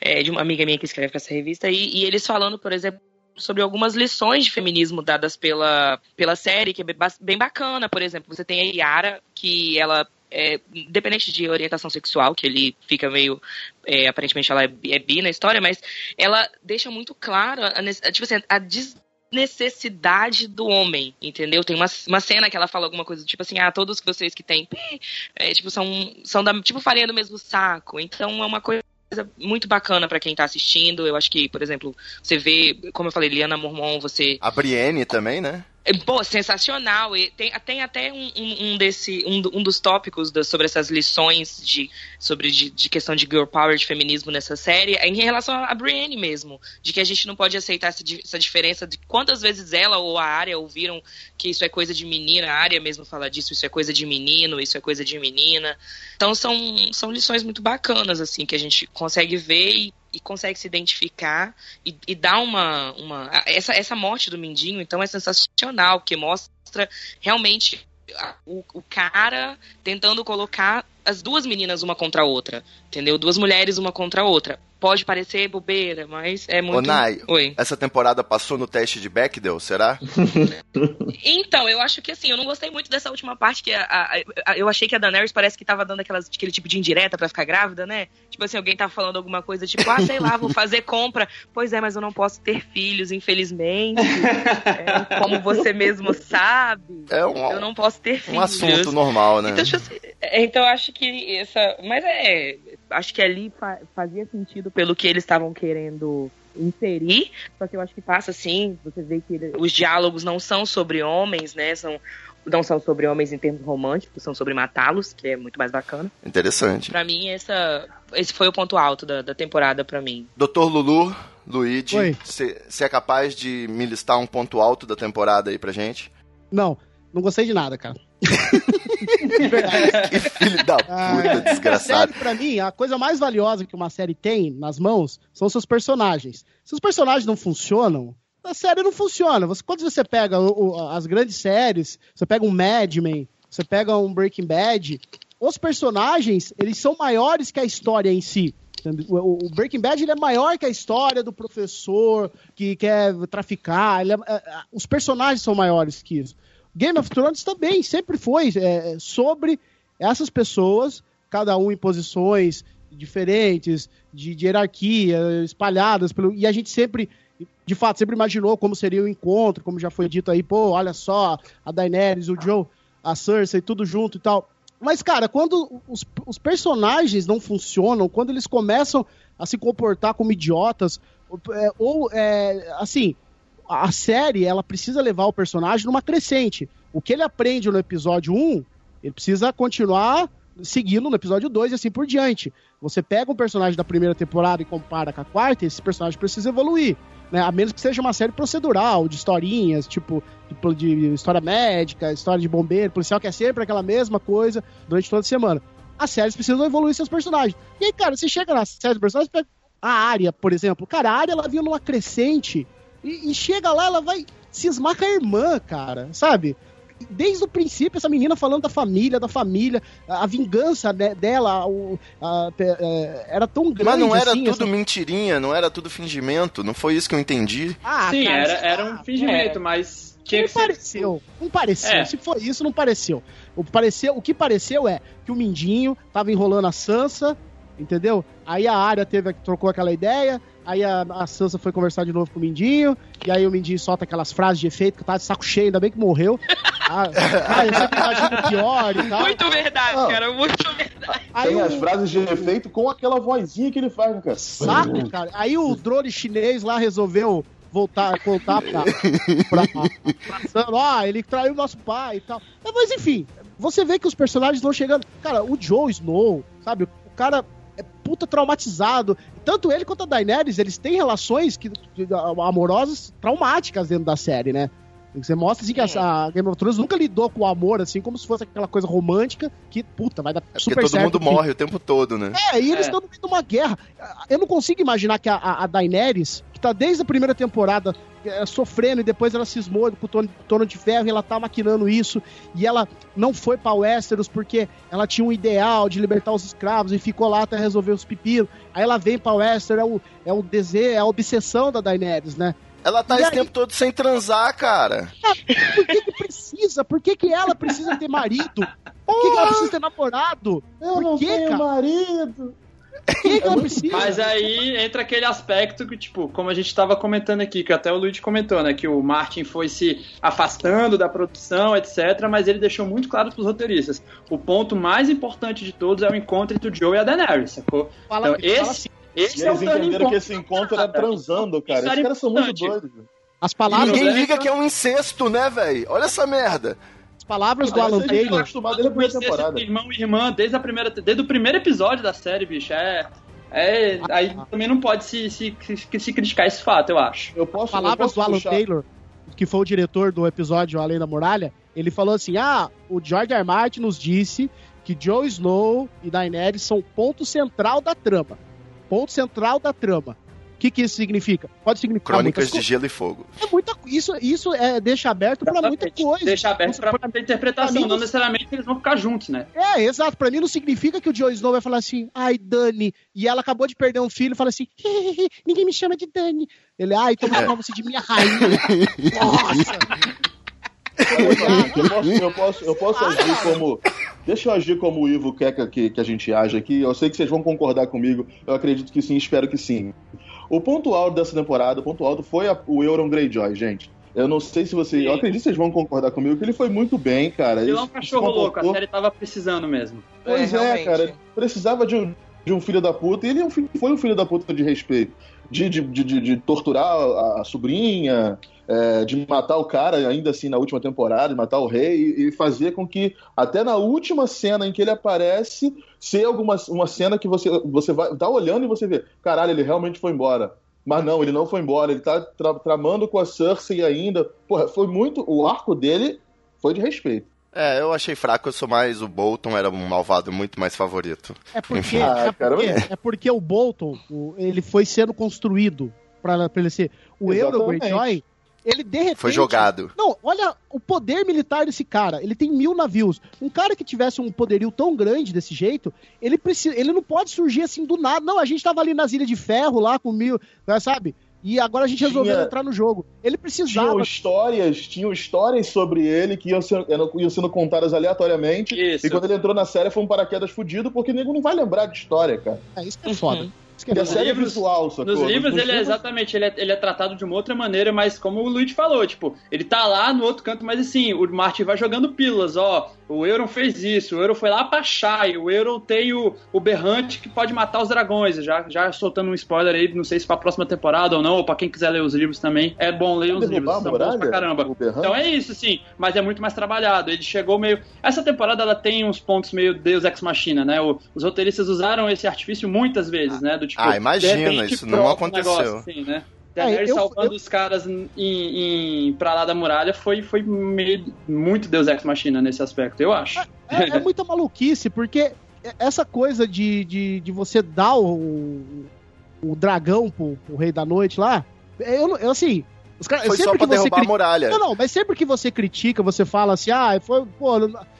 é, de uma amiga minha que escreve pra essa revista, e, e eles falando, por exemplo, sobre algumas lições de feminismo dadas pela, pela série, que é bem bacana. Por exemplo, você tem a Yara, que ela é, independente de orientação sexual, que ele fica meio. é, aparentemente ela é, é bi na história, mas ela deixa muito claro a, nece- tipo assim, a desnecessidade do homem, entendeu? Tem uma, uma cena que ela fala alguma coisa tipo assim, ah, todos vocês que têm é, tipo, são, são da, tipo farinha do mesmo saco. Então é uma coisa muito bacana pra quem tá assistindo. Eu acho que, por exemplo, você vê, como eu falei, Liana Mormon, você A Brienne também, né? É, Pô, sensacional. E tem, tem até um, um, desse, um, um dos tópicos sobre essas lições de, sobre de, de questão de girl power, de feminismo nessa série, é em relação a Brienne mesmo. De que a gente não pode aceitar essa, essa diferença de quantas vezes ela ou a área ouviram que isso é coisa de menina, a área mesmo fala disso, isso é coisa de menino, isso é coisa de menina. Então são, são lições muito bacanas, assim, que a gente consegue ver e, e consegue se identificar e, e dar uma. uma essa, essa morte do Mindinho, então, é sensacional, porque mostra realmente o, o cara tentando colocar as duas meninas uma contra a outra, entendeu? Duas mulheres uma contra a outra. Pode parecer bobeira, mas é muito. Ô, Nai, Oi. essa temporada passou no teste de Bechdel, será? Então, eu acho que assim, eu não gostei muito dessa última parte que a, a- a- eu achei que a Daenerys parece que tava dando aquelas, aquele tipo de indireta pra ficar grávida, né? Tipo assim, alguém tá falando alguma coisa tipo, ah, sei lá, vou fazer compra. Pois é, mas eu não posso ter filhos, infelizmente. É, como você mesmo sabe. É um, Eu não posso ter filhos. um assunto normal, né? Então, é, então eu acho que essa. Mas é. Acho que ali fa- fazia sentido pelo que eles estavam querendo inserir. Só que eu acho que passa assim. Você vê que ele- os diálogos não são sobre homens, né? São, não são sobre homens em termos românticos, são sobre matá-los, que é muito mais bacana. Interessante. Pra mim, essa, esse foi o ponto alto da, da temporada pra mim. Doutor Lulu, Luigi, você é capaz de me listar um ponto alto da temporada aí pra gente? Não, não gostei de nada, cara. Que filho da puta, A desgraçado. série, pra mim, a coisa mais valiosa que uma série tem nas mãos são seus personagens. Se os personagens não funcionam, a série não funciona. Você, quando você pega o- o- as grandes séries, você pega um Mad Men, você pega um Breaking Bad, os personagens, eles são maiores que a história em si. O, Breaking Bad ele é maior que a história do professor que quer traficar. é- é- os personagens são maiores que isso. Game of Thrones também sempre foi é, sobre essas pessoas, cada um em posições diferentes, de, de hierarquia, espalhadas, pelo, e a gente sempre, de fato, sempre imaginou como seria o encontro, como já foi dito aí, pô, olha só, a Daenerys, o Joe, a Cersei, tudo junto e tal. Mas, cara, quando os, os personagens não funcionam, quando eles começam a se comportar como idiotas, ou, é, é, assim, a série, ela precisa levar o personagem numa crescente. O que ele aprende no episódio 1, ele precisa continuar seguindo no episódio 2 e assim por diante. Você pega um personagem da primeira temporada e compara com a quarta, esse personagem precisa evoluir. Né? A menos que seja uma série procedural, de historinhas, tipo, de, de história médica, história de bombeiro, policial, que é sempre aquela mesma coisa durante toda a semana. As séries precisam evoluir seus personagens. E aí, cara, você chega na série de personagens, pega a área, por exemplo. Cara, a área ela vinha numa crescente e, e chega lá, ela vai cismar com a irmã, cara, sabe? Desde o princípio, essa menina falando da família, da família, a, a vingança de- dela o- a- pe- é, era tão grande. Mas não era assim, tudo essa- mentirinha, não era tudo fingimento, não foi isso que eu entendi. Ah, Sim, cara, era, era um fingimento, mas tinha não que ser. pareceu, não pareceu. É. Se foi isso, não pareceu. O, pareceu. o que pareceu é que o Mindinho tava enrolando a Sansa, entendeu? Aí a área teve, trocou aquela ideia, aí a, a Sansa foi conversar de novo com o Mindinho, e aí o Mindinho solta aquelas frases de efeito que tá de saco cheio, ainda bem que morreu. Ah, ah, eu sempre imagino pior e tal. Muito verdade, Ah. cara, muito verdade. Aí Tem o- as frases de efeito com aquela vozinha que ele faz, né, cara? Saco, cara. Aí o drone chinês lá resolveu voltar, voltar pra. pra, pra Ó, ele traiu nosso pai e tal. Mas enfim, você vê que os personagens vão chegando. Cara, o Joe Snow, sabe? O cara é puta traumatizado. Tanto ele quanto a Daenerys, eles têm relações que, que- amorosas traumáticas dentro da série, né? Você mostra assim que a, a Game of Thrones nunca lidou com o amor assim como se fosse aquela coisa romântica que, puta, vai dar É super porque todo certo. mundo que- morre o tempo todo, né? é, e eles É. estão no meio de uma guerra. Eu não consigo imaginar que a, a, Daenerys, que tá desde a primeira temporada é, sofrendo e depois ela cismou com o Tono, Tono de Ferro e ela tá maquinando isso e ela não foi pra Westeros porque ela tinha um ideal de libertar os escravos e ficou lá até resolver os pepinos. Aí ela vem pra Westeros, é o, é o desejo, é a obsessão da Daenerys, né? Ela tá E esse aí? tempo todo sem transar, cara. Por que que precisa? Por que que ela precisa ter marido? Por que que ela precisa ter namorado? Eu Por não quê, tenho cara? marido. Que ela precisa? Mas aí entra aquele aspecto que, tipo, como a gente tava comentando aqui, que até o Luigi comentou, né? Que o Martin foi se afastando da produção, etc. Mas ele deixou muito claro pros roteiristas. O ponto mais importante de todos é o encontro entre o Joe e a Daenerys, sacou? Fala- Então, esse, assim, esse é o entenderam que esse encontro era transando, cara. Isso Esses caras são muito doidos. as palavras, Ninguém liga que é um incesto, né, velho? Olha essa merda. As palavras do Alan tá Taylor. acostumado desde a primeira Conhecer temporada. esse irmão e irmã desde, a primeira, desde o primeiro episódio da série, bicho. É. é aí também não pode se, se, se, se criticar esse fato, eu acho. Eu posso, eu palavras posso do Alan puxar- Taylor, que foi o diretor do episódio Além da Muralha, ele falou assim: ah, o George R. Martin nos disse que Jon Snow e Daenerys são ponto central da trama. Ponto central da trama. O que, que isso significa? Pode significar Crônicas de Gelo e Fogo. É muita, isso, isso é, deixa aberto pra muita coisa. Deixa aberto pra interpretação, pra mim, não necessariamente eles vão ficar juntos, né? É, exato. Pra mim não significa que o Jon Snow vai falar assim, ai, Dani. E ela acabou de perder um filho e fala assim, ninguém me chama de Dani. Ele, ai, então vou chamar você de minha rainha. Nossa! Eu posso, eu posso, eu posso agir como. Deixa eu agir como o Ivo quer que, que a gente age aqui. Eu sei que vocês vão concordar comigo. Eu acredito que sim, espero que sim. O ponto alto dessa temporada, o ponto alto foi a- o Euron Greyjoy, gente. Eu não sei se vocês. Eu acredito que vocês vão concordar comigo que ele foi muito bem, cara. Ele é um cachorro louco, a série tava precisando mesmo. Pois É, é, cara. Precisava de um, de um filho da puta. E ele é um foi um filho da puta de respeito. De, de, de, de- de torturar a, a sobrinha, é, de matar o cara, ainda assim, na última temporada, de matar o rei, e, e fazer com que, até na última cena em que ele aparece, ser alguma uma cena que você, você vai tá olhando e você vê, caralho, ele realmente foi embora. Mas não, ele não foi embora, ele tá tra- tramando com a Cersei ainda. Porra, foi muito. O arco dele foi de respeito. É, eu achei fraco, eu sou mais. O Bolton era um malvado muito mais favorito. É porque, Ah, é, porque é porque o Bolton, o- ele foi sendo construído pra, pra ele ser. O Exatamente. Greyjoy, ele de repente... Foi jogado. Não, olha o poder militar desse cara. Ele tem mil navios. Um cara que tivesse um poderio tão grande desse jeito, ele precisa, ele não pode surgir assim do nada. Não, a gente tava ali nas Ilhas de Ferro lá com mil, né, sabe? E agora a gente resolveu Tinha- entrar no jogo. Ele precisava. tinham histórias, tinham histórias sobre ele que iam, ser- eram- iam sendo contadas aleatoriamente. Isso. E quando ele entrou na série foi um paraquedas fudido, porque o nego não vai lembrar de história, cara. É, isso que é foda. Uhum. Que é é livros- visual, sacou? Nos livros Nos ele é exatamente, ele é, ele é tratado de uma outra maneira, mas como o Luigi falou, tipo, ele tá lá no outro canto, mas assim, o Martin vai jogando pílulas, ó, o Euron fez isso, o Euron foi lá pra Shai, o Euron tem o, o berrante que pode matar os dragões, já, já soltando um spoiler aí, não sei se pra próxima temporada ou não, ou pra quem quiser ler os livros também, é bom ler os livros, são bons pra caramba. Então é isso, sim, mas é muito mais trabalhado, ele chegou meio... Essa temporada, ela tem uns pontos meio Deus Ex Machina, né, o- os roteiristas usaram esse artifício muitas vezes, né, do tipo... Ah, imagina, isso não brota um aconteceu. negócio assim, né? Daenerys É, eu- salvando eu- os caras em, em, pra lá da muralha foi, foi meio, muito Deus Ex Machina nesse aspecto, eu acho. É, é muita maluquice, porque essa coisa de, de, de você dar o, o dragão pro, pro Rei da Noite lá, eu, eu assim. Os caras, Foi sempre só pra que você derrubar a cri- muralha. Não, não, mas sempre que você critica, você fala assim, ah, foi. Pô,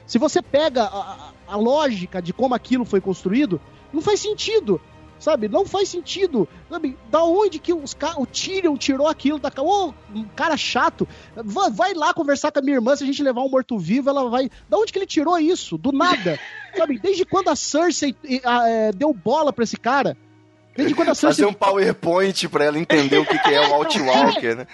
se você pega a, a- a lógica de como aquilo foi construído, não faz sentido. Sabe? Não faz sentido. Sabe? Da onde que os o Tyrion tirou aquilo da Ô, um cara chato. Va- Vai lá conversar com a minha irmã, se a gente levar um morto-vivo, ela vai. Da onde que ele tirou isso? Do nada. Sabe? Desde quando a Cersei eh, ah, eh, deu bola pra esse cara? Desde quando a Cersei. Fazer um PowerPoint pra ela entender o que, que é o Outwalker, né?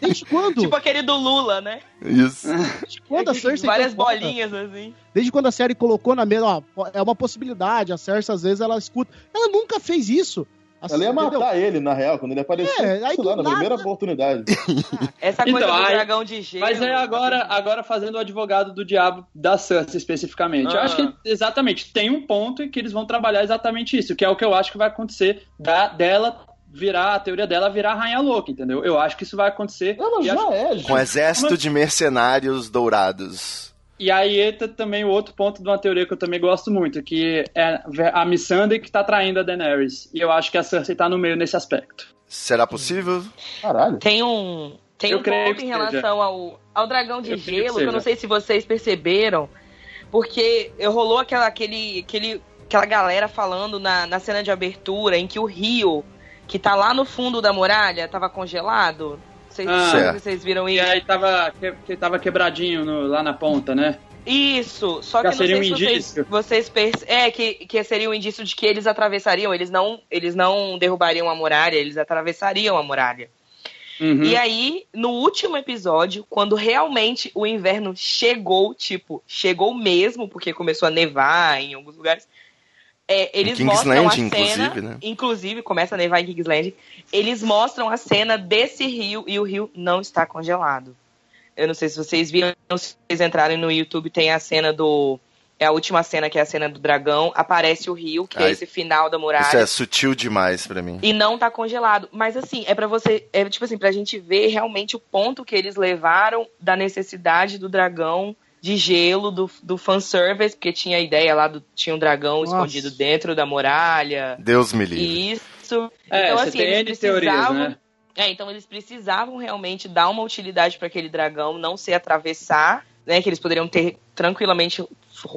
Desde quando? Tipo aquele do Lula, né? Isso. Desde quando a Cersei. Várias bola? bolinhas assim. Desde quando a série colocou na mesa, ó, é uma possibilidade, a Cersei às vezes ela escuta. Ela nunca fez isso. Assim, Ela ia entendeu? matar ele, na real, quando ele apareceu. É, aí lá, na primeira oportunidade. Essa coisa Então, do aí- dragão de gelo. Mas é agora, agora fazendo o advogado do diabo da Cersei especificamente. Eu Ah. acho que exatamente tem um ponto em que eles vão trabalhar exatamente isso, que é o que eu acho que vai acontecer da, dela virar, a teoria dela virar a rainha louca, entendeu? Eu acho que isso vai acontecer. Ela já acho- é, Com um gente. exército de mercenários dourados. E aí entra também o outro ponto de uma teoria que eu também gosto muito, que é a Missandei que tá traindo a Daenerys. E eu acho que a Cersei tá no meio nesse aspecto. Será possível? Caralho. Tem um, tem Eu um ponto em relação ao, ao dragão de Eu creio que gelo, que, eu não sei se vocês perceberam, porque eu rolou aquela, aquele, aquele, aquela galera falando na, na cena de abertura em que o Rio, que tá lá no fundo da muralha, tava congelado. Vocês, Ah. Vocês viram E isso? aí tava, que, que tava quebradinho no- lá na ponta, né? Isso, só Já que não seria sei um se vocês, indício? vocês perce- é que, que seria um indício de que eles atravessariam, eles não, eles não derrubariam a muralha, eles atravessariam a muralha. Uhum. E aí, no último episódio, quando realmente o inverno chegou, tipo, chegou mesmo, porque começou a nevar em alguns lugares, é, eles Em mostram a Kingsland, cena, inclusive, né? inclusive, começa a nevar em Kingsland, eles mostram a cena desse rio e o rio não está congelado. Eu não sei se vocês viram, se vocês entrarem no YouTube, tem a cena do... É a última cena, que é a cena do dragão, aparece o rio, que é Ai, esse final da muralha. Isso é sutil demais pra mim. E não tá congelado. Mas assim, é pra você. É tipo assim, pra gente ver realmente o ponto que eles levaram da necessidade do dragão de gelo, do, do fanservice, porque tinha a ideia lá do. Tinha um dragão Nossa. escondido dentro da muralha. Deus me livre. Isso. É, então, você assim, tem eles N teorias, precisavam. né? É, então eles precisavam realmente dar uma utilidade para aquele dragão não se atravessar, né? Que eles poderiam ter tranquilamente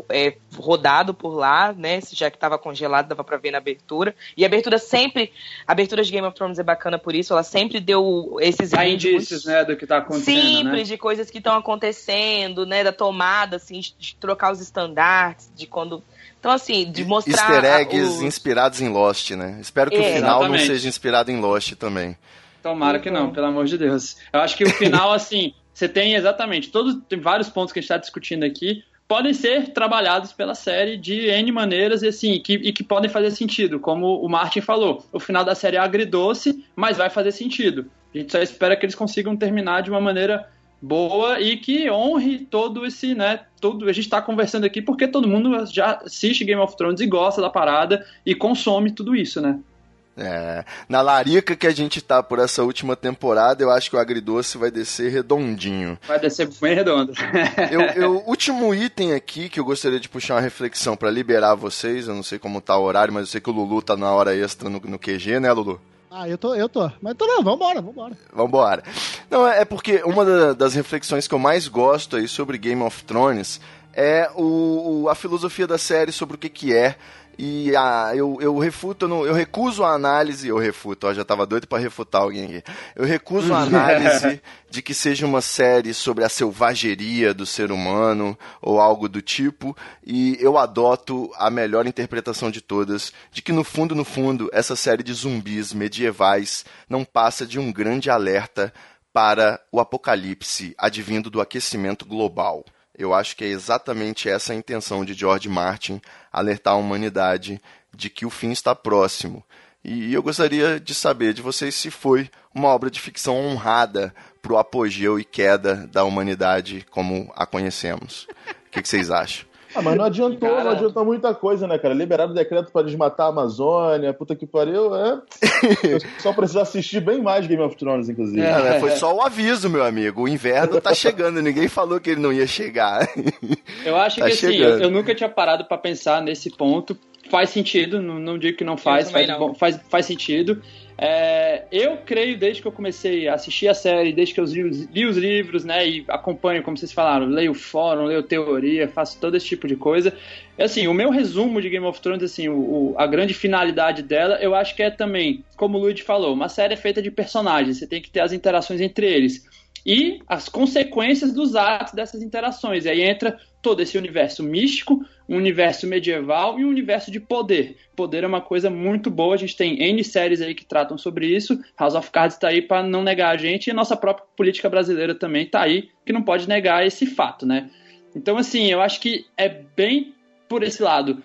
é, rodado por lá, né? Já que estava congelado, dava para ver na abertura. E a abertura sempre, a abertura de Game of Thrones é bacana por isso, ela sempre deu esses Há indícios, né, do que tá acontecendo, simples né? de coisas que estão acontecendo, né? Da tomada, assim, de, trocar os estandartes, de quando. Então, assim, de mostrar. Easter eggs os- inspirados em Lost, né? Espero que É. o final não Exatamente. seja inspirado em Lost também. Tomara que não, Uhum. pelo amor de Deus. Eu acho que o final, assim, você tem exatamente, todos, tem vários pontos que a gente está discutindo aqui, podem ser trabalhados pela série de N maneiras e assim, que, e que podem fazer sentido, como o Martin falou. O final da série é agridoce, mas vai fazer sentido. A gente só espera que eles consigam terminar de uma maneira boa e que honre todo esse, né, todo, a gente tá conversando aqui porque todo mundo já assiste Game of Thrones e gosta da parada e consome tudo isso, né? É, na larica que a gente tá por essa última temporada, eu acho que o agridoce vai descer redondinho. Vai descer bem redondo. Eu, eu- último item aqui que eu gostaria de puxar uma reflexão pra liberar vocês, eu não sei como tá o horário, mas eu sei que o Lulu tá na hora extra no, no QG, né, Lulu? Ah, eu tô, eu tô. Mas tô não, vambora, vambora. Vambora. Não, é porque uma da- das reflexões que eu mais gosto aí sobre Game of Thrones é o, o- a filosofia da série sobre o que que é. E a, eu, eu refuto, eu, recuso a análise, eu refuto, ó, já tava doido pra refutar alguém aqui. Eu recuso a análise de que seja uma série sobre a selvageria do ser humano ou algo do tipo, e eu adoto a melhor interpretação de todas, de que no fundo, no fundo, essa série de zumbis medievais não passa de um grande alerta para o apocalipse advindo do aquecimento global. Eu acho que é exatamente essa a intenção de George Martin, alertar a humanidade de que o fim está próximo. E eu gostaria de saber de vocês se foi uma obra de ficção honrada para o apogeu e queda da humanidade como a conhecemos. O que, que vocês acham? Ah, mas não adiantou, Cara. não adiantou muita coisa, né, cara? Liberaram o decreto pra desmatar a Amazônia, puta que pariu, é. Só precisa assistir bem mais Game of Thrones, inclusive. É. Né, Foi só o aviso, meu amigo. O inverno tá chegando, ninguém falou que ele não ia chegar. Eu acho Tá que assim, chegando. eu, eu nunca tinha parado pra pensar nesse ponto. Faz sentido, não, não digo que não faz, faz, não. bom- faz, faz sentido. É, eu creio, desde que eu comecei a assistir a série, desde que eu li, os- li os livros, né, e acompanho, como vocês falaram, leio fórum, leio teoria, faço todo esse tipo de coisa. Assim, o meu resumo de Game of Thrones, assim, o, o- a grande finalidade dela, eu acho que é também, como o Luigi falou, uma série é feita de personagens, você tem que ter as interações entre eles. E as consequências dos atos dessas interações. E aí entra todo esse universo místico, um universo medieval e um universo de poder. Poder é uma coisa muito boa, a gente tem N séries aí que tratam sobre isso. House of Cards está aí para não negar a gente, e a nossa própria política brasileira também está aí, que não pode negar esse fato, né? Então, assim, eu acho que é bem por esse lado.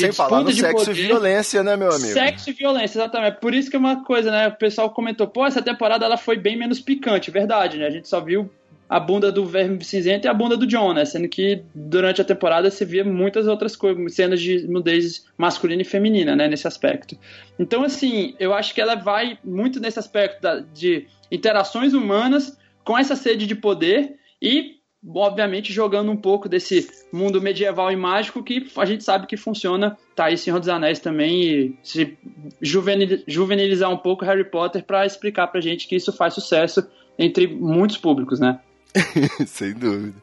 Sem falar no sexo e poder. violência, né, meu amigo? Sexo e violência, exatamente. Por isso que é uma coisa, né? O pessoal comentou, pô, essa temporada ela foi bem menos picante, verdade, né? A gente só viu a bunda do Verme Cinzento e a bunda do John, né? Sendo que durante a temporada você via muitas outras coisas, cenas de nudez masculina e feminina, né? Nesse aspecto. Então, assim, eu acho que ela vai muito nesse aspecto da- de interações humanas com essa sede de poder e, obviamente, jogando um pouco desse mundo medieval e mágico que a gente sabe que funciona. Tá aí Senhor dos Anéis também e se juvenil- juvenilizar um pouco Harry Potter para explicar pra gente que isso faz sucesso entre muitos públicos, né? Sem dúvida.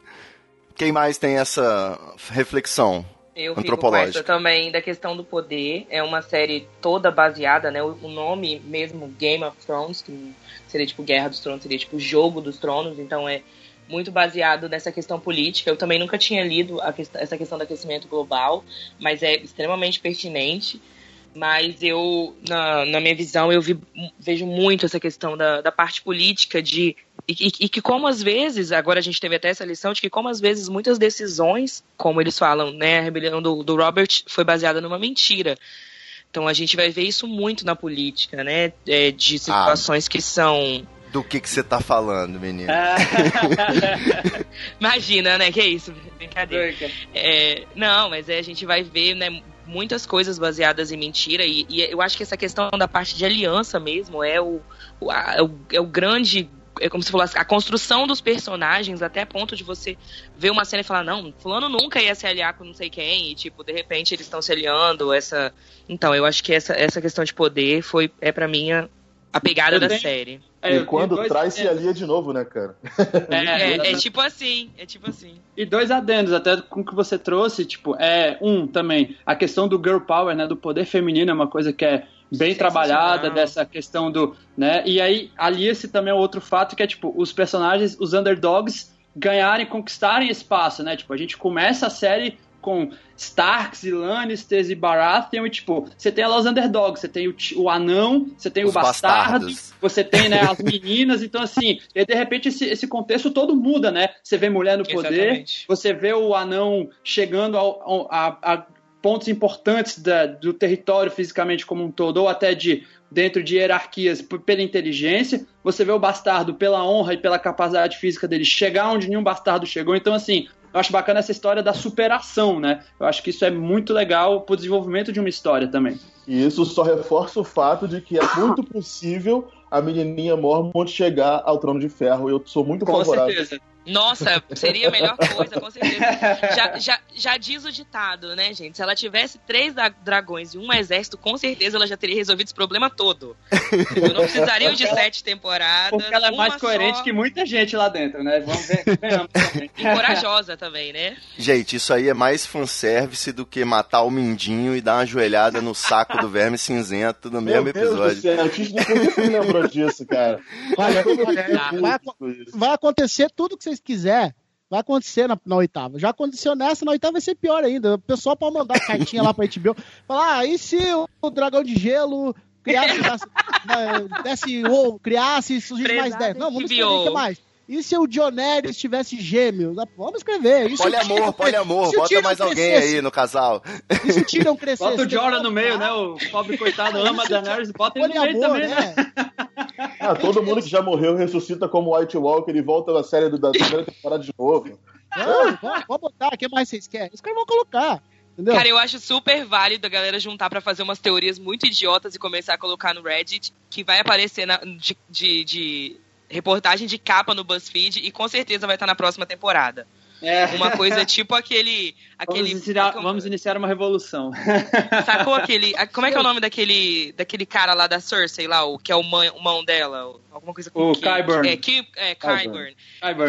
Quem mais tem essa reflexão? Eu fico com Antropológica. essa também da questão do poder. É uma série toda baseada, né? O nome mesmo, Game of Thrones, que seria tipo Guerra dos Tronos, seria tipo Jogo dos Tronos, então é muito baseado nessa questão política. Eu também nunca tinha lido a quest- essa questão do aquecimento global, mas é extremamente pertinente. Mas eu, na, na minha visão, eu vi- vejo muito essa questão da, da parte política de. E, e- e que como às vezes, agora a gente teve até essa lição de que como às vezes muitas decisões, como eles falam, né, a rebelião do, do Robert foi baseada numa mentira. Então a gente vai ver isso muito na política, né, é, de situações que são Do que que você tá falando, menino? Imagina, né? Que isso, brincadeira. É, não, mas é, a gente vai ver, né? Muitas coisas baseadas em mentira, e, e eu acho que essa questão da parte de aliança mesmo é o, o, a- é o, é o grande. É como se falasse, a construção dos personagens, até a ponto de você ver uma cena e falar, não, fulano nunca ia se aliar com não sei quem, e tipo, de repente eles estão se aliando, essa. Então, eu acho que essa, essa questão de poder foi, é pra mim, a, a pegada Eu da série. É, e quando dois traz, se alia de novo, né, cara? É, é exatamente. tipo assim, é tipo assim. E dois adendos, até com o que você trouxe, tipo, é um também, a questão do girl power, né, do poder feminino é uma coisa que é bem trabalhada, dessa questão do, né, e aí alia-se também ao outro fato que é, tipo, os personagens, os underdogs ganharem, conquistarem espaço, né, tipo, a gente começa a série com Starks e Lannisters e Baratheon e, tipo, você tem lá os underdogs, você tem o, o anão, você tem Os o bastardo, bastardos. você tem, né, as meninas, então, assim, e de repente esse, esse contexto todo muda, né, você vê mulher no poder, Exatamente. você vê o anão chegando ao- ao- a, a pontos importantes da- do território fisicamente como um todo, ou até de dentro de hierarquias pela inteligência. Você vê o bastardo pela honra e pela capacidade física dele chegar onde nenhum bastardo chegou. Então, assim, eu acho bacana essa história da superação, né? Eu acho que isso é muito legal pro desenvolvimento de uma história também. E isso só reforça o fato de que é muito possível a menininha Mormont chegar ao trono de ferro. Eu sou muito Com favorável. certeza. Nossa, seria a melhor coisa, com certeza. Já, já, já diz o ditado, né, gente? Se ela tivesse três dra- dragões e um exército, com certeza ela já teria resolvido esse problema todo. Eu não precisaria de sete temporadas. Porque ela é mais coerente só, que muita gente lá dentro, né? Vamos ver. E corajosa também, né? Gente, isso aí é mais fanservice do que matar o Mindinho e dar uma joelhada no saco do verme cinzento no mesmo Meu Deus do episódio. céu, Tite, por que você me lembrou disso, cara? Olha, Tá. vai, aco- vai acontecer tudo que vocês quiserem. Vai acontecer na, na oitava. Já aconteceu nessa, na oitava vai ser pior ainda. O pessoal pode mandar cartinha lá pra HBO. Falar, ah, e se o, dragão de gelo criasse, desse, ou criasse surgisse mais Prezado 10? Não, vamos escrever o que mais? E se o Dionério tivesse gêmeos? Ah, Vamos escrever. E se o Poliamor, poliamor, bota mais alguém aí no casal. E se o Tyrion crescesse? Bota o Jorah no meio, né? O pobre coitado ama a Daenerys, bota ele no meio também, né? né? Ah, todo mundo que já morreu ressuscita como White Walker e volta na série do- da primeira temporada de novo. Não, vamos botar. O que mais vocês querem? Os caras vão colocar. Entendeu? Cara, eu acho super válido a galera juntar pra fazer umas teorias muito idiotas e começar a colocar no Reddit, que vai aparecer na- de, de- de reportagem de capa no BuzzFeed e com certeza vai estar na próxima temporada. É. Uma coisa tipo aquele. Vamos, aquele iniciar, como- vamos iniciar uma revolução. Sacou aquele. Como é que é o nome daquele, daquele cara lá da Cersei lá, o que é o mãe, o mão dela? o- Alguma coisa com O Ki- Qyburn. É, Ki, é. Qyburn.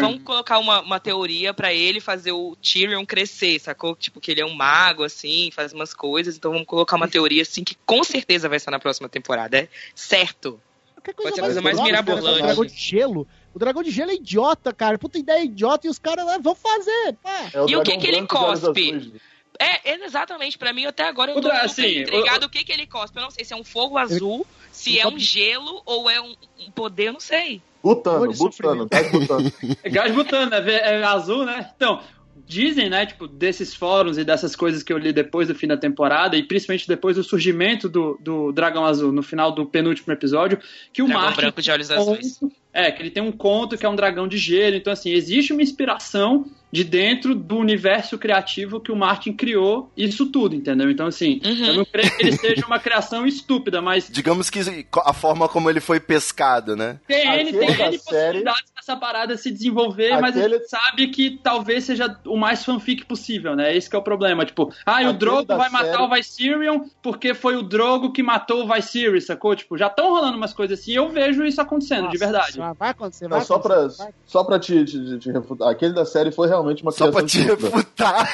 Vamos colocar uma, uma teoria pra ele fazer o Tyrion crescer, sacou? Tipo, que ele é um mago, assim, faz umas coisas. Então vamos colocar uma teoria, assim, que com certeza vai estar na próxima temporada. É certo. Qualquer Pode ser a coisa mais louca, cara, mirabolante. O dragão de gelo. O dragão de gelo é idiota, cara. Puta ideia idiota e os caras ah, vão fazer. Pá. É o E o que que ele cospe? É, é exatamente. Pra mim, até agora eu O tô assim, intrigado o que, que ele cospe. Eu não sei se é um fogo azul, se ele é um gelo ou é um, um poder, eu não sei. Butano, butano, tá butano. É gás butano, é, ve- é azul, né? Então, dizem, né, tipo, desses fóruns e dessas coisas que eu li depois do fim da temporada, e principalmente depois do surgimento do, do Dragão Azul, no final do penúltimo episódio, que o Dragão Martin branco de olhos azuis. É, que ele tem um conto que é um dragão de gelo. Então, assim, existe uma inspiração de dentro do universo criativo que o Martin criou isso tudo, entendeu? Então, assim, Uhum. eu não creio que ele seja uma criação estúpida, mas Digamos que a forma como ele foi pescado, né? tem N, Aquele tem N série- possibilidades dessa parada se desenvolver, mas a Aquele- gente sabe que talvez seja o mais fanfic possível, né? Esse que é o problema. Tipo, ah, e o Aquele Drogo vai matar série- o Viserion porque foi o Drogo que matou o Viserys, sacou? Tipo, já estão rolando umas coisas assim e eu vejo isso acontecendo, de Nossa verdade. Senhora, Vai acontecer, vai Não, só vai. só pra te, te, te refutar. Aquele da série foi realmente uma Só pra criação te estúpida. refutar.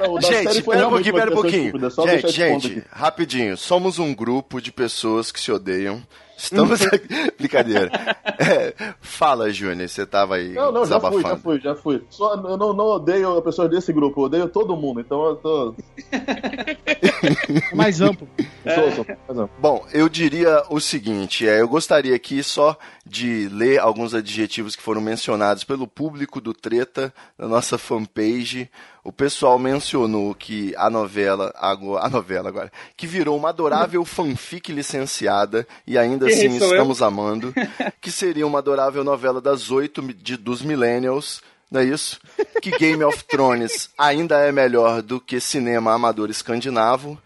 Não, Gente, pera um pouquinho, pera um pouquinho. só Gente, gente, rapidinho. Somos um grupo de pessoas que se odeiam. Estamos aqui. Brincadeira. É, fala, Júnior, você tava aí Não, não, já fui, já fui, já fui. Só, eu não, não odeio pessoas desse grupo, eu odeio todo mundo, então eu tô. É mais amplo. Sou, sou, mais amplo. Bom, eu diria o seguinte: é, eu gostaria aqui só de ler alguns adjetivos que foram mencionados pelo público do Treta na nossa fanpage. O pessoal mencionou que a novela, a novela agora, que virou uma adorável fanfic licenciada e ainda assim sou eu? estamos amando, que seria uma adorável novela das oito de, dos millennials. Não é isso? Que Game of Thrones ainda é melhor do que cinema amador escandinavo.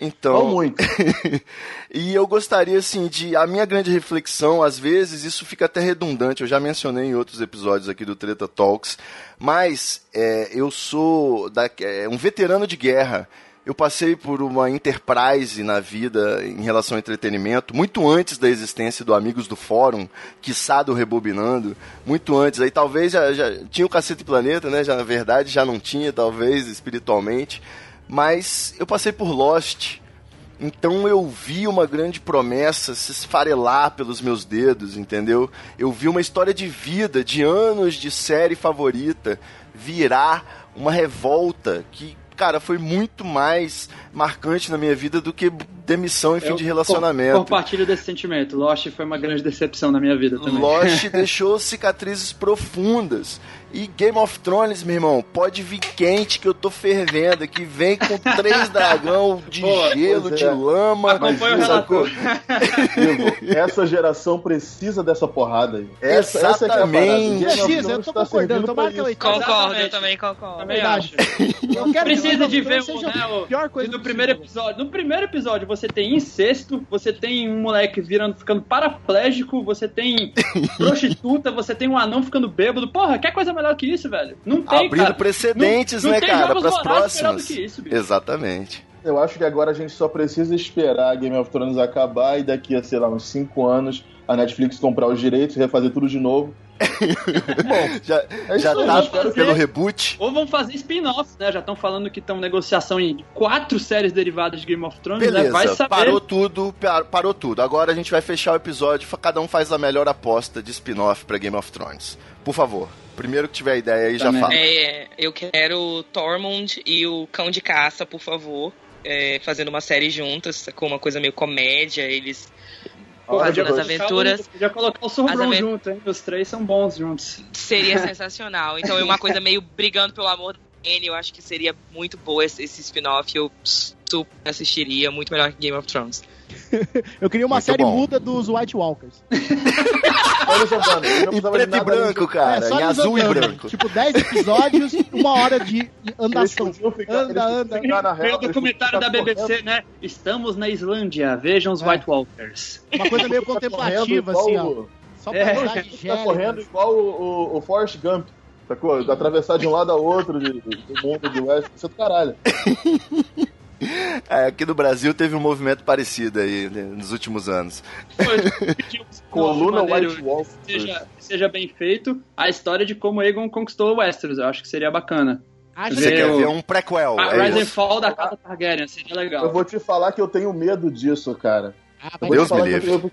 Então, Não muito. e eu gostaria, assim, de. A minha grande reflexão, às vezes, isso fica até redundante, eu já mencionei em outros episódios aqui do Treta Talks, mas é, eu sou da, é, um veterano de guerra. Eu passei por uma enterprise na vida em relação ao entretenimento, muito antes da existência do Amigos do Fórum, quiçá do Rebobinando, muito antes. Aí talvez já, já tinha o Cacete Planeta, né? Já, na verdade já não tinha, talvez, espiritualmente. Mas eu passei por Lost, então eu vi uma grande promessa se esfarelar pelos meus dedos, entendeu? Eu vi uma história de vida, de anos de série favorita, virar uma revolta que, cara, foi muito mais marcante na minha vida do que demissão e fim Eu de relacionamento. Compartilho desse sentimento. Lost foi uma grande decepção na minha vida também. Lost deixou cicatrizes profundas. E Game of Thrones, meu irmão, pode vir quente que eu tô fervendo aqui. Vem com três dragão de Pô, gelo, pois de é. lama. Acompanha o sacou? relator. Ivo, essa geração precisa dessa porrada aí. Essa, essa é que é Precisa, eu tô tá concordando. Tomara que eu isso. Concordo, eu também concordo. Também acho. Eu quero que Precisa Game de ver um, né, o- pior coisa E no possível. primeiro episódio, no primeiro episódio você tem incesto, você tem um moleque virando, ficando paraplégico, você tem prostituta, você tem um anão ficando bêbado. Porra, quer coisa melhor que isso, velho? Não tem, Abrindo cara. precedentes, Não- não né, tem cara, vorazes melhor próximas. isso, bicho. Exatamente. Eu acho que agora a gente só precisa esperar Game of Thrones acabar e daqui a, sei lá, uns 5 anos a Netflix comprar os direitos e refazer tudo de novo. Já, É já tá que- pelo reboot. Ou vão fazer spin-offs, né? Já estão falando que estão negociação em quatro séries derivadas de Game of Thrones, né? Vai Beleza, saber. parou tudo, par- parou tudo. Agora a gente vai fechar o episódio, cada um faz a melhor aposta de spin-off pra Game of Thrones. Por favor, primeiro que tiver ideia aí já Também. fala. É, eu quero o Tormund e o Cão de Caça, por favor. é, fazendo uma série juntas, com uma coisa meio comédia, eles Porra, fazendo podia as colocar aventuras. Podia colocar o Sorbron As aven- junto, hein? Os três são bons juntos. Seria sensacional. Então, é uma coisa meio brigando pelo amor dele, eu acho que seria muito boa esse, esse spin-off. Eu super assistiria, muito melhor que Game of Thrones. Eu queria uma Muito série bom. muda dos White Walkers. Olha só, mano, eu não Em precisava de preto e branco, de- cara, É, só em azul e andando. branco. Tipo, 10 episódios, uma hora de andação. ficar, Anda, anda. real, o documentário da BBC, né? Estamos na Islândia, vejam os É. White Walkers. Uma coisa meio correndo contemplativa, assim, ó. o- Só pra É. andar de Tá correndo igual o, o, o Forrest Gump, sacou? Atravessar de um lado a outro de, do mundo de West, isso é do caralho. É, aqui no Brasil teve um movimento parecido aí né, nos últimos anos. Coluna White que seja, seja bem feito a história de como Aegon conquistou o Westeros. Eu acho que seria bacana. Acho Você quer o- ver um prequel? A é Rise and. Fall da Casa Targaryen seria legal. Eu vou te falar que eu tenho medo disso, cara. Ah, Deus me eu- livre.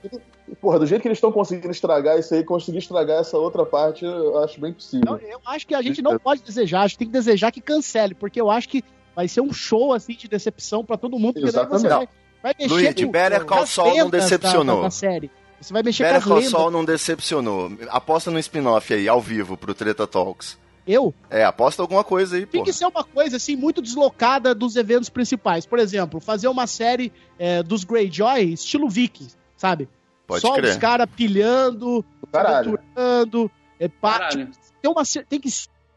Porra, do jeito que eles estão conseguindo estragar isso aí, conseguir estragar essa outra parte, eu acho bem Não, possível. eu acho que a gente não pode desejar, a gente tem que desejar que cancele, porque eu acho que vai ser um show assim de decepção pra todo mundo. porque daí você Exatamente. vai, vai mexer Luigi, com- Better Call Saul não decepcionou. Da, da série. Você vai mexer Better com Call. Saul não decepcionou. Aposta no spin-off aí, ao vivo, pro Treta Talks. Eu? É, aposta alguma coisa aí, Tem pô. que ser uma coisa assim muito deslocada dos eventos principais. Por exemplo, fazer uma série é, dos Greyjoy estilo Viking, sabe? Pode Só crer. os caras pilhando, aventurando, é, pá, tipo, tem, uma, tem que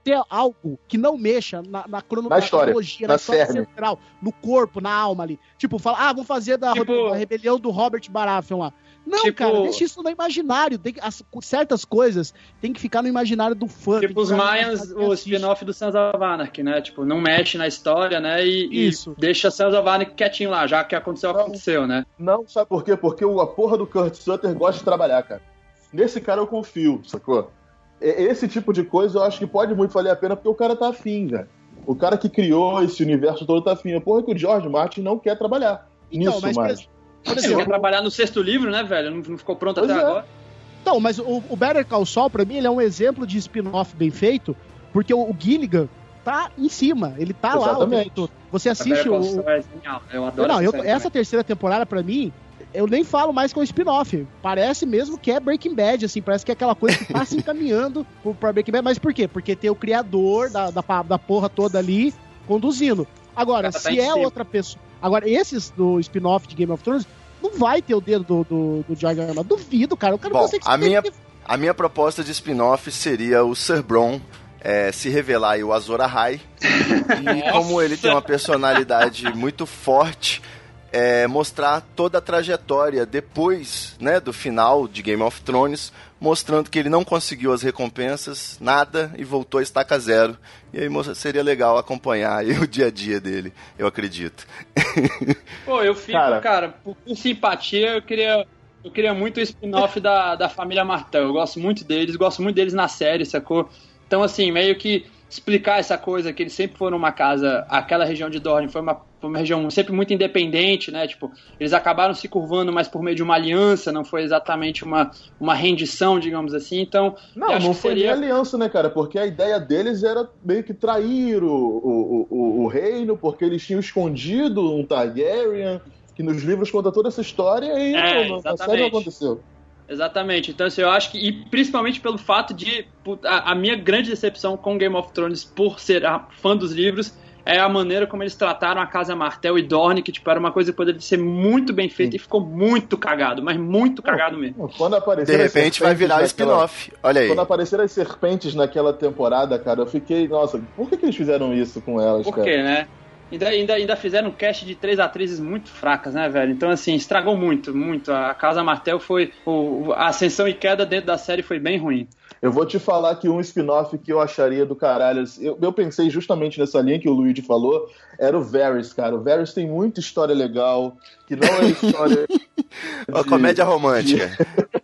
ter algo que não mexa na, na, crono- Na história, cronologia, na na história cerne. central, no corpo, na alma ali. Tipo, fala, ah, vamos fazer da Tipo- rebelião do Robert Baratheon lá. Não, Tipo- cara, deixa isso no imaginário. Tem que- as- certas coisas tem que ficar no imaginário do fã. Tipo os Mayans, o spin-off do Sons of Anarchy, né? Tipo, não mexe na história, né? E, e Isso. deixa Sons of Anarchy quietinho lá, já que aconteceu, Não. aconteceu, né? Não, sabe por quê? Porque o- a porra do Kurt Sutter gosta de trabalhar, cara. Nesse cara eu confio, sacou? Esse tipo de coisa eu acho que pode muito valer a pena porque o cara tá afim, velho. O cara que criou esse universo todo tá afim. Porra, que o George Martin não quer trabalhar Então, nisso mas, mais. por Ele exemplo, quer trabalhar no sexto livro, né, velho? Não, não ficou pronto Pois até é. agora. Então, mas o, o Better Call Saul, pra mim, ele é um exemplo de spin-off bem feito, porque o, o Gilligan tá em cima, ele tá lá o Exatamente. tempo todo. Você assiste o... É genial. Eu adoro Não, eu- série essa terceira temporada, pra mim, eu nem falo mais que é um spin-off. Parece mesmo que é Breaking Bad, assim, parece que é aquela coisa que tá se encaminhando pro- pra Breaking Bad. Mas por quê? Porque tem o criador da, da, da porra toda ali conduzindo. Agora, tá se é cima. outra pessoa. Agora, esses do spin-off de Game of Thrones, não vai ter o dedo do, do, do George. Martin. Duvido, cara. O cara Bom, consegue a minha- escrever. A minha proposta de spin-off seria o Sir Bron é, se revelar aí o Azor Ahai. E como ele tem uma personalidade muito forte, é, mostrar toda a trajetória depois né, do final de Game of Thrones, mostrando que ele não conseguiu as recompensas, nada, e voltou a estaca zero. E aí seria legal acompanhar aí o dia a dia dele, eu acredito. Pô, eu fico, Cara. cara, por, por simpatia, eu queria, eu queria muito o spin-off da, da família Martel. Eu gosto muito deles, gosto muito deles na série, sacou? Então, assim, meio que explicar essa coisa que eles sempre foram uma casa, aquela região de Dorne foi uma, foi uma região sempre muito independente, né? Tipo, eles acabaram se curvando, mas por meio de uma aliança, não foi exatamente uma, uma rendição, digamos assim. Então, Não, não foi seria... nem aliança, né, cara? Porque a ideia deles era meio que trair o, o, o, o reino, porque eles tinham escondido um Targaryen, que nos livros conta toda essa história e É, não, na série não aconteceu. Exatamente. Então, assim, eu acho que. E principalmente pelo fato de. A, a minha grande decepção com Game of Thrones, por ser a- fã dos livros, é a maneira como eles trataram a Casa Martel e Dorne, que, tipo, era uma coisa que poderia ser muito bem feita e ficou muito cagado, mas muito cagado mesmo. Quando De apareceram as repente vai serpentes virar naquela- spin-off. Olha aí. Quando apareceram as serpentes naquela temporada, cara, eu fiquei, nossa, por que, que eles fizeram isso com elas, Por cara? quê, né? Ainda, ainda, ainda fizeram um cast de três atrizes muito fracas, né, velho? Então, assim, estragou muito, muito. A Casa Martel foi. O, a ascensão e queda dentro da série foi bem ruim. Eu vou te falar que um spin-off que eu acharia do caralho. Eu, eu pensei justamente nessa linha que o Luigi falou, era o Varys, cara. O Varys tem muita história legal, que não é história. Uma de- comédia romântica.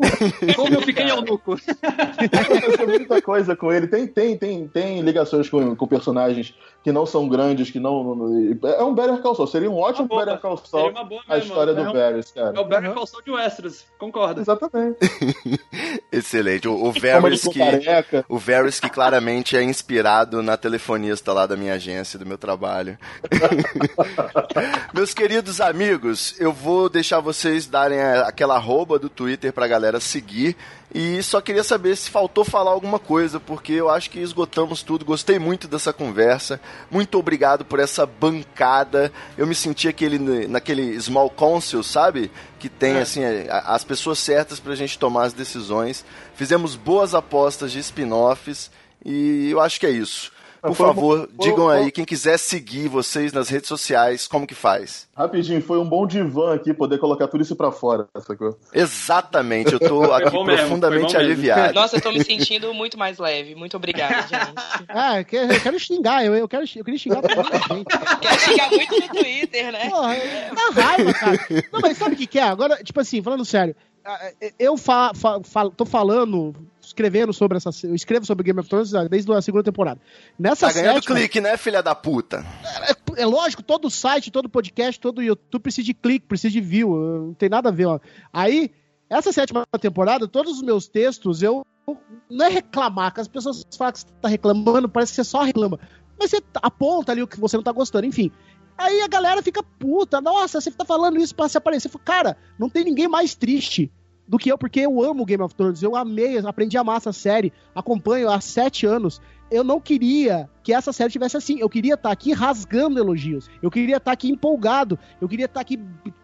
Como eu fiquei eunuco. aconteceu muita coisa com ele. Tem, tem, tem, tem ligações com, com personagens que não são grandes, que não. não- é um Better Call Saul. Seria um ótimo boa, Better Call seria Saul uma boa a história é do um- Varys, É cara. o Better Call Saul de Westeros, concordo. Exatamente. Excelente. O, o Varys que. O Varys que claramente é inspirado na telefonista lá da minha agência, do meu trabalho. Meus queridos amigos, eu vou deixar vocês darem aquela arroba do Twitter pra galera seguir. E só queria saber se faltou falar alguma coisa, porque eu acho que esgotamos tudo. Gostei muito dessa conversa. Muito obrigado por essa bancada. Eu me senti aquele, naquele small council, sabe? Que tem, assim, a- as pessoas certas pra gente tomar as decisões. Fizemos boas apostas de spin-offs. E eu acho que é isso. Por Foi um- favor, foi- digam foi- aí, quem quiser seguir vocês nas redes sociais, como que faz? Rapidinho, foi um bom divã aqui poder colocar tudo isso pra fora, sacou? Exatamente, eu tô aqui mesmo, profundamente mesmo. aliviado. Nossa, eu tô me sentindo muito mais leve. Muito obrigada, gente. Ah, eu quero, eu quero xingar, eu, eu, quero, eu queria xingar toda a gente. Quero xingar muito no Twitter, né? Porra, dá raiva, cara. Não, mas sabe o que, que é? Agora, tipo assim, falando sério, eu fa, fa, fa- tô falando, escrevendo sobre essa. Eu escrevo sobre Game of Thrones desde a segunda temporada. Nessa Tá ganhando sétima, clique, né, filha da puta? é lógico, todo site, todo podcast, todo YouTube precisa de clique, precisa de view, não tem nada a ver, ó. Aí, essa sétima temporada, todos os meus textos, eu. Não é reclamar, que as pessoas falam que você tá reclamando, parece que você só reclama. Mas você aponta ali o que você não tá gostando, enfim. Aí a galera fica puta, nossa, você tá falando isso pra se aparecer. Cara, não tem ninguém mais triste do que eu, porque eu amo Game of Thrones, eu amei, aprendi a amar essa série, acompanho há sete anos. Eu não queria que essa série tivesse assim. Eu queria estar aqui rasgando elogios. Eu queria estar aqui empolgado. Eu queria estar aqui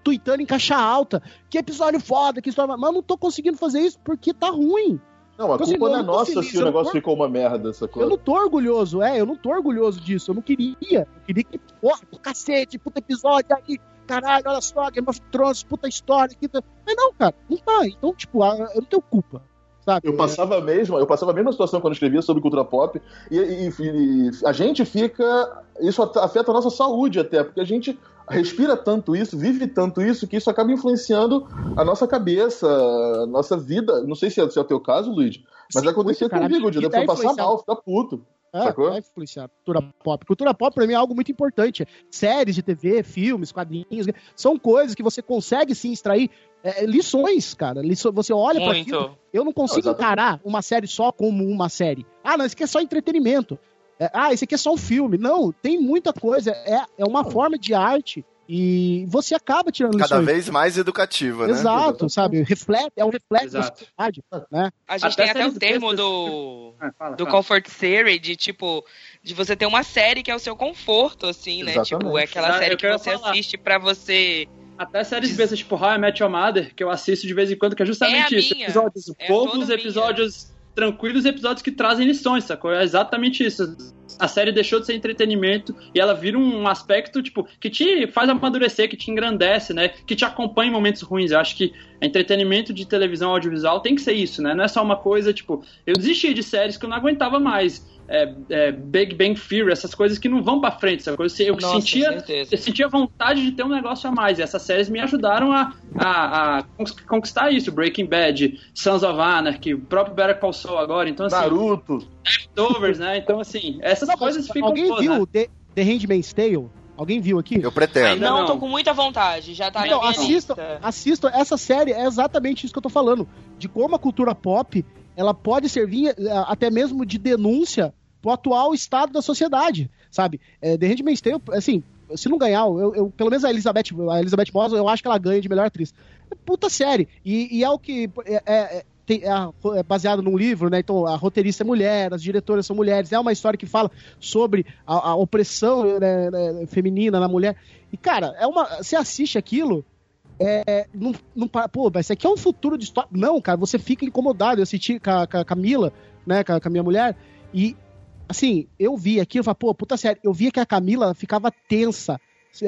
tweetando em caixa alta. Que episódio foda, que história. Mas eu não tô conseguindo fazer isso porque tá ruim. Não, a Então, assim, culpa eu não é nossa feliz, se o negócio tô- ficou uma merda, sacou? Eu não tô orgulhoso, é, eu não tô orgulhoso disso. Eu não queria. Eu queria que, porra, cacete, puta episódio aí, caralho, olha só, Game of Thrones, puta história. Que... tá- Mas não, cara, não tá. Então, tipo, eu não tenho culpa, sabe? Eu passava a mesma, eu passava a mesma situação quando escrevia sobre cultura pop e, e- e a gente fica, isso afeta a nossa saúde até, porque a gente respira tanto isso, vive tanto isso que isso acaba influenciando a nossa cabeça, a nossa vida. Não sei se é, se é o teu caso, Luiz, mas Sim, acontecia cara. comigo, de depois passar mal, ficar puto. É, Sacou? vai influenciar cultura pop. Cultura pop pra mim é algo muito importante. Séries de TV, filmes, quadrinhos, são coisas que você consegue sim extrair é, lições, cara. Liço- você olha pra aquilo. Eu não consigo Não, encarar uma série só como uma série. Ah, não, isso aqui é só entretenimento. É, ah, isso aqui é só um filme. Não, tem muita coisa. É, é uma forma de arte e você acaba tirando Cada lições. vez mais educativa, né? Exato, sabe? Reflete, é um reflexo da Exato. sociedade, né? A gente Até tem até o termo do, Ah, fala, do fala. comfort series, de tipo, de você ter uma série que é o seu conforto, assim, né? Exatamente. Tipo, é aquela Ah, série eu que você falar. assiste pra você. Até séries bestas tipo How I Met Your Mother, que eu assisto de vez em quando, que é justamente É isso. minha. Episódios É bobos, toda minha. Tranquilos, episódios que trazem lições, sacou? É exatamente isso. A série deixou de ser entretenimento e ela vira um aspecto, tipo, que te faz amadurecer, que te engrandece, né? Que te acompanha em momentos ruins. Eu acho que entretenimento de televisão audiovisual tem que ser isso, né? Não é só uma coisa, tipo, eu desisti de séries que eu não aguentava mais. É, é, Big Bang Theory, essas coisas que não vão pra frente, sabe? Eu, eu Nossa, sentia eu sentia vontade de ter um negócio a mais. E essas séries me ajudaram a, a, a conquistar isso. Breaking Bad, Sons of Anarchy, o próprio Better Call Saul agora. Então, assim, Naruto. Leftovers, né? Então, assim, essas Não, coisas ficam Alguém boas, viu né? The, The Handmaid's Tale? Alguém viu aqui? Eu pretendo. Ainda não, não. tô com muita vontade. Já tá Então, na minha assistam. Essa série é exatamente isso que eu tô falando. De como a cultura pop ela pode servir eh, até mesmo de denúncia pro atual estado da sociedade, sabe? É, The Handmaid's Tale, assim, se não ganhar, eu, eu- pelo menos a Elizabeth, a Elizabeth Moss, eu acho que ela ganha de melhor atriz. É puta série. E, e é o que... É, é- tem- é é baseado num livro, né? Então a roteirista é mulher, as diretoras são mulheres. É uma história que fala sobre a, a opressão né, né, feminina na mulher. E, cara, é uma. Você assiste aquilo. É, não, não, pô, mas isso aqui é um futuro de história. Não, cara, você fica incomodado. Eu assisti com a, com a Camila, né, com a, com a minha mulher, e assim, eu vi aquilo e falei, pô, puta sério, eu via que a Camila ficava tensa,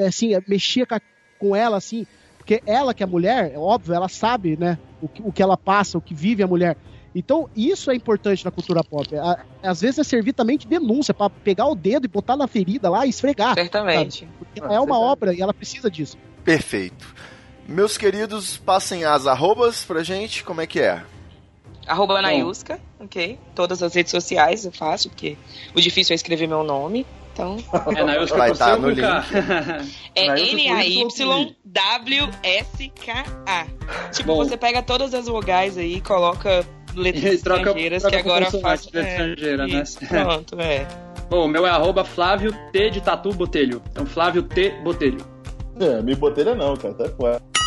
assim, mexia com, a- com ela, assim, porque ela que é mulher, é óbvio, ela sabe, né, o, que- o que ela passa, o que vive a mulher. Então, isso é importante na cultura pop. A- Às vezes é servir também de denúncia, pra pegar o dedo e botar na ferida lá e esfregar. Certamente. Porque Ah, é uma obra e ela precisa disso. Perfeito. Meus queridos, passem as arrobas pra gente, como é que é? Arroba Anaiusca, ok? Todas as redes sociais eu faço, porque o difícil é escrever meu nome. Então, É, na Euska Vai por tá no Luca. é N-A-Y-W-S-K-A. Tipo, Bom. você pega todas as vogais aí e coloca letras E troca- estrangeiras troca que agora faço. letra estrangeira, né? Pronto, é. Bom, o meu é arroba Flávio T de Tatu Botelho. Então, Flávio T Botelho. É, me botelha não, cara, tá fora.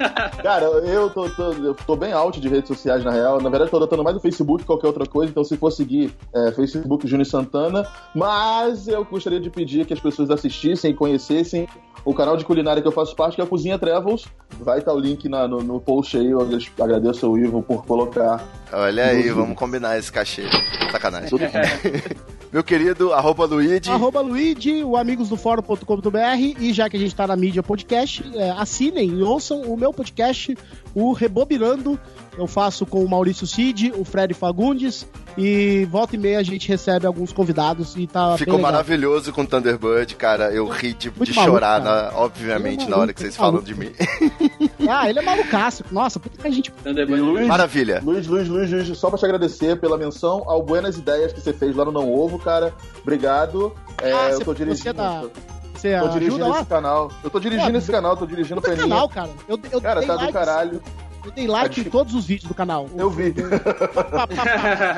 Cara, eu tô, tô- eu tô bem out de redes sociais, na real. Na verdade, tô adotando mais o Facebook que qualquer outra coisa. Então, se for seguir é, Facebook Júnior Santana. Mas eu gostaria de pedir que as pessoas assistissem e conhecessem o canal de culinária que eu faço parte, que é a Cozinha Travels. Vai estar o link na- no, no post aí. Eu agradeço ao Ivo por colocar. Olha aí, Duvido. vamos combinar esse cachê. Sacanagem. Tudo Meu querido, arroba Luigi. Arroba Luigi, o amigosdofórum.com.br e já que a gente tá na mídia podcast, é, assinem e ouçam o meu podcast, o Rebobinando. Eu faço com o Maurício Cid, o Fred Fagundes e volta e meia a gente recebe alguns convidados e tá Ficou maravilhoso com Thunderbird, cara. Eu ri de, de maluco, chorar, na- obviamente, é na hora maluco, que vocês maluco. falam de mim. Ah, ele é malucaço. Nossa, puta que a gente... Luiz, Maravilha. Luiz, Luiz, Luiz, Luiz, só pra te agradecer pela menção ao Buenas Ideias que você fez lá no Não Ovo, cara. Obrigado. É, Ah, eu tô você dirigindo. Você Tô ajuda dirigindo lá? esse canal. Eu tô dirigindo Pô, esse canal, tô dirigindo Peninha. canal, cara. Eu, eu Cara, tá do like, caralho. Eu dei like em todos os vídeos do canal. Eu vi.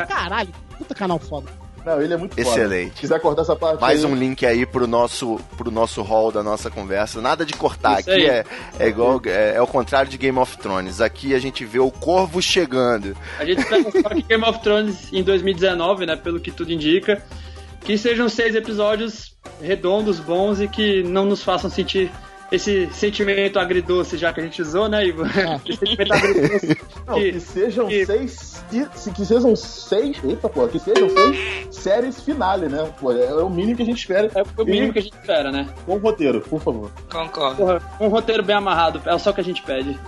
Caralho, puta canal foda. Não, ele é muito foda. Excelente. Se quiser cortar essa parte Mais aí, um link aí pro nosso, pro nosso hall da nossa conversa. Nada de cortar. Isso Aqui é, é igual. É, é o contrário de Game of Thrones. Aqui a gente vê o corvo chegando. A gente só que Game of Thrones em 2019, né? Pelo que tudo indica. Que sejam seis episódios redondos, bons e que não nos façam sentir esse sentimento agridoce, já que a gente usou, né, Ivo? Esse sentimento agridoce. Não, que- que sejam que- seis. Que, se- que sejam seis. Eita, pô, que sejam seis séries finale, né? Pô, é o mínimo que a gente espera. É o mínimo que a gente espera, né? Com roteiro, por favor. Concordo. Porra, um roteiro bem amarrado, é só o que a gente pede.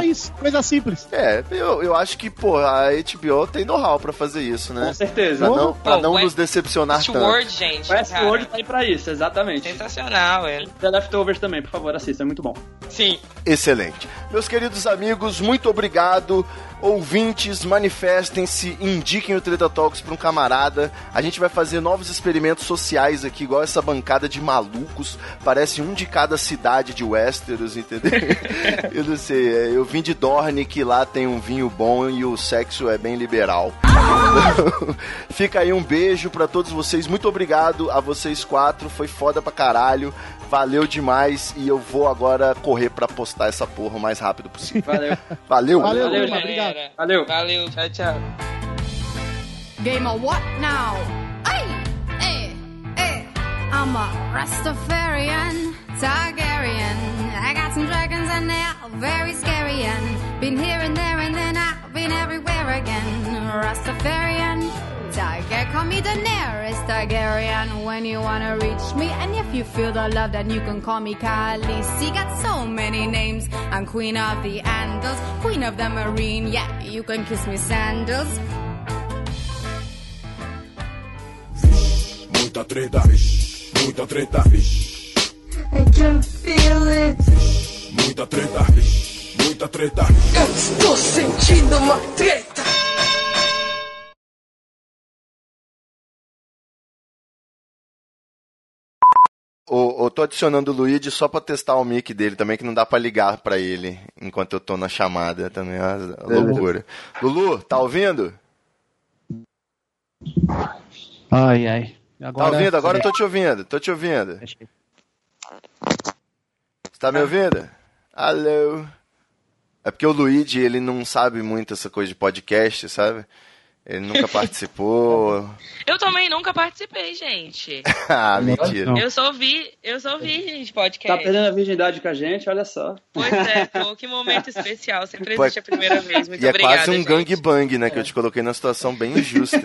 É isso, coisa simples. É, eu, eu acho que, pô, a HBO tem know-how pra fazer isso, né? Com certeza. Pra não, pra Pô, não West- nos decepcionar tanto. Westworld, gente. Westworld cara. tá aí pra isso, exatamente. Sensacional, ele. The Leftovers também, por favor, assista, é muito bom. Sim. Excelente. Meus queridos amigos, muito obrigado. Ouvintes, manifestem-se, indiquem o Treta Talks para um camarada. A gente vai fazer novos experimentos sociais aqui, igual essa bancada de malucos. Parece um de cada cidade de Westeros, entendeu? eu não sei, é, eu vim de Dorne, que lá tem um vinho bom e o sexo é bem liberal. Fica aí um beijo para todos vocês. Muito obrigado a vocês quatro. Foi foda pra caralho. Valeu demais e eu vou agora correr pra postar essa porra o mais rápido possível. Valeu. Valeu. Valeu, Valeu, Lima, gente. obrigado. Valeu. Valeu, tchau, tchau. Game of what now? Hey, hey, hey. I'm a Rastafarian, Targaryen. I got some dragons and they're very scary. And been here and there and then I've been everywhere again. Rastafarian, Targaryen. Call me the nearest Targaryen when you wanna reach me. And if you feel the love, then you can call me Khaleesi. Got so many names. I'm Queen of the Andals, Queen of the Marine. Yeah, you can kiss me sandals. Muita treta, vixe. Muita treta, vixe. I can feel it. Muita treta, vixe. Muita treta. Eu estou sentindo uma treta. Ô, ô, tô adicionando o Luigi só pra testar o mic dele também, que não dá pra ligar pra ele enquanto eu tô na chamada também. É uma loucura. Lulu, tá ouvindo? Ai, ai. Tá ouvindo? Agora eu tô te ouvindo, tô te ouvindo. Você tá me ouvindo? Alô? É porque o Luigi, ele não sabe muito essa coisa de podcast, sabe? Ele nunca participou. Eu também nunca participei, gente. ah, mentira. Eu sou vi, eu sou virgem de Tá podcast. perdendo a virgindade com a gente, olha só. Pois é, pô, que momento especial. Sempre Pô, existe a primeira vez. Muito E é obrigada, quase um gente. gangbang, né? Que eu te coloquei numa situação bem injusta.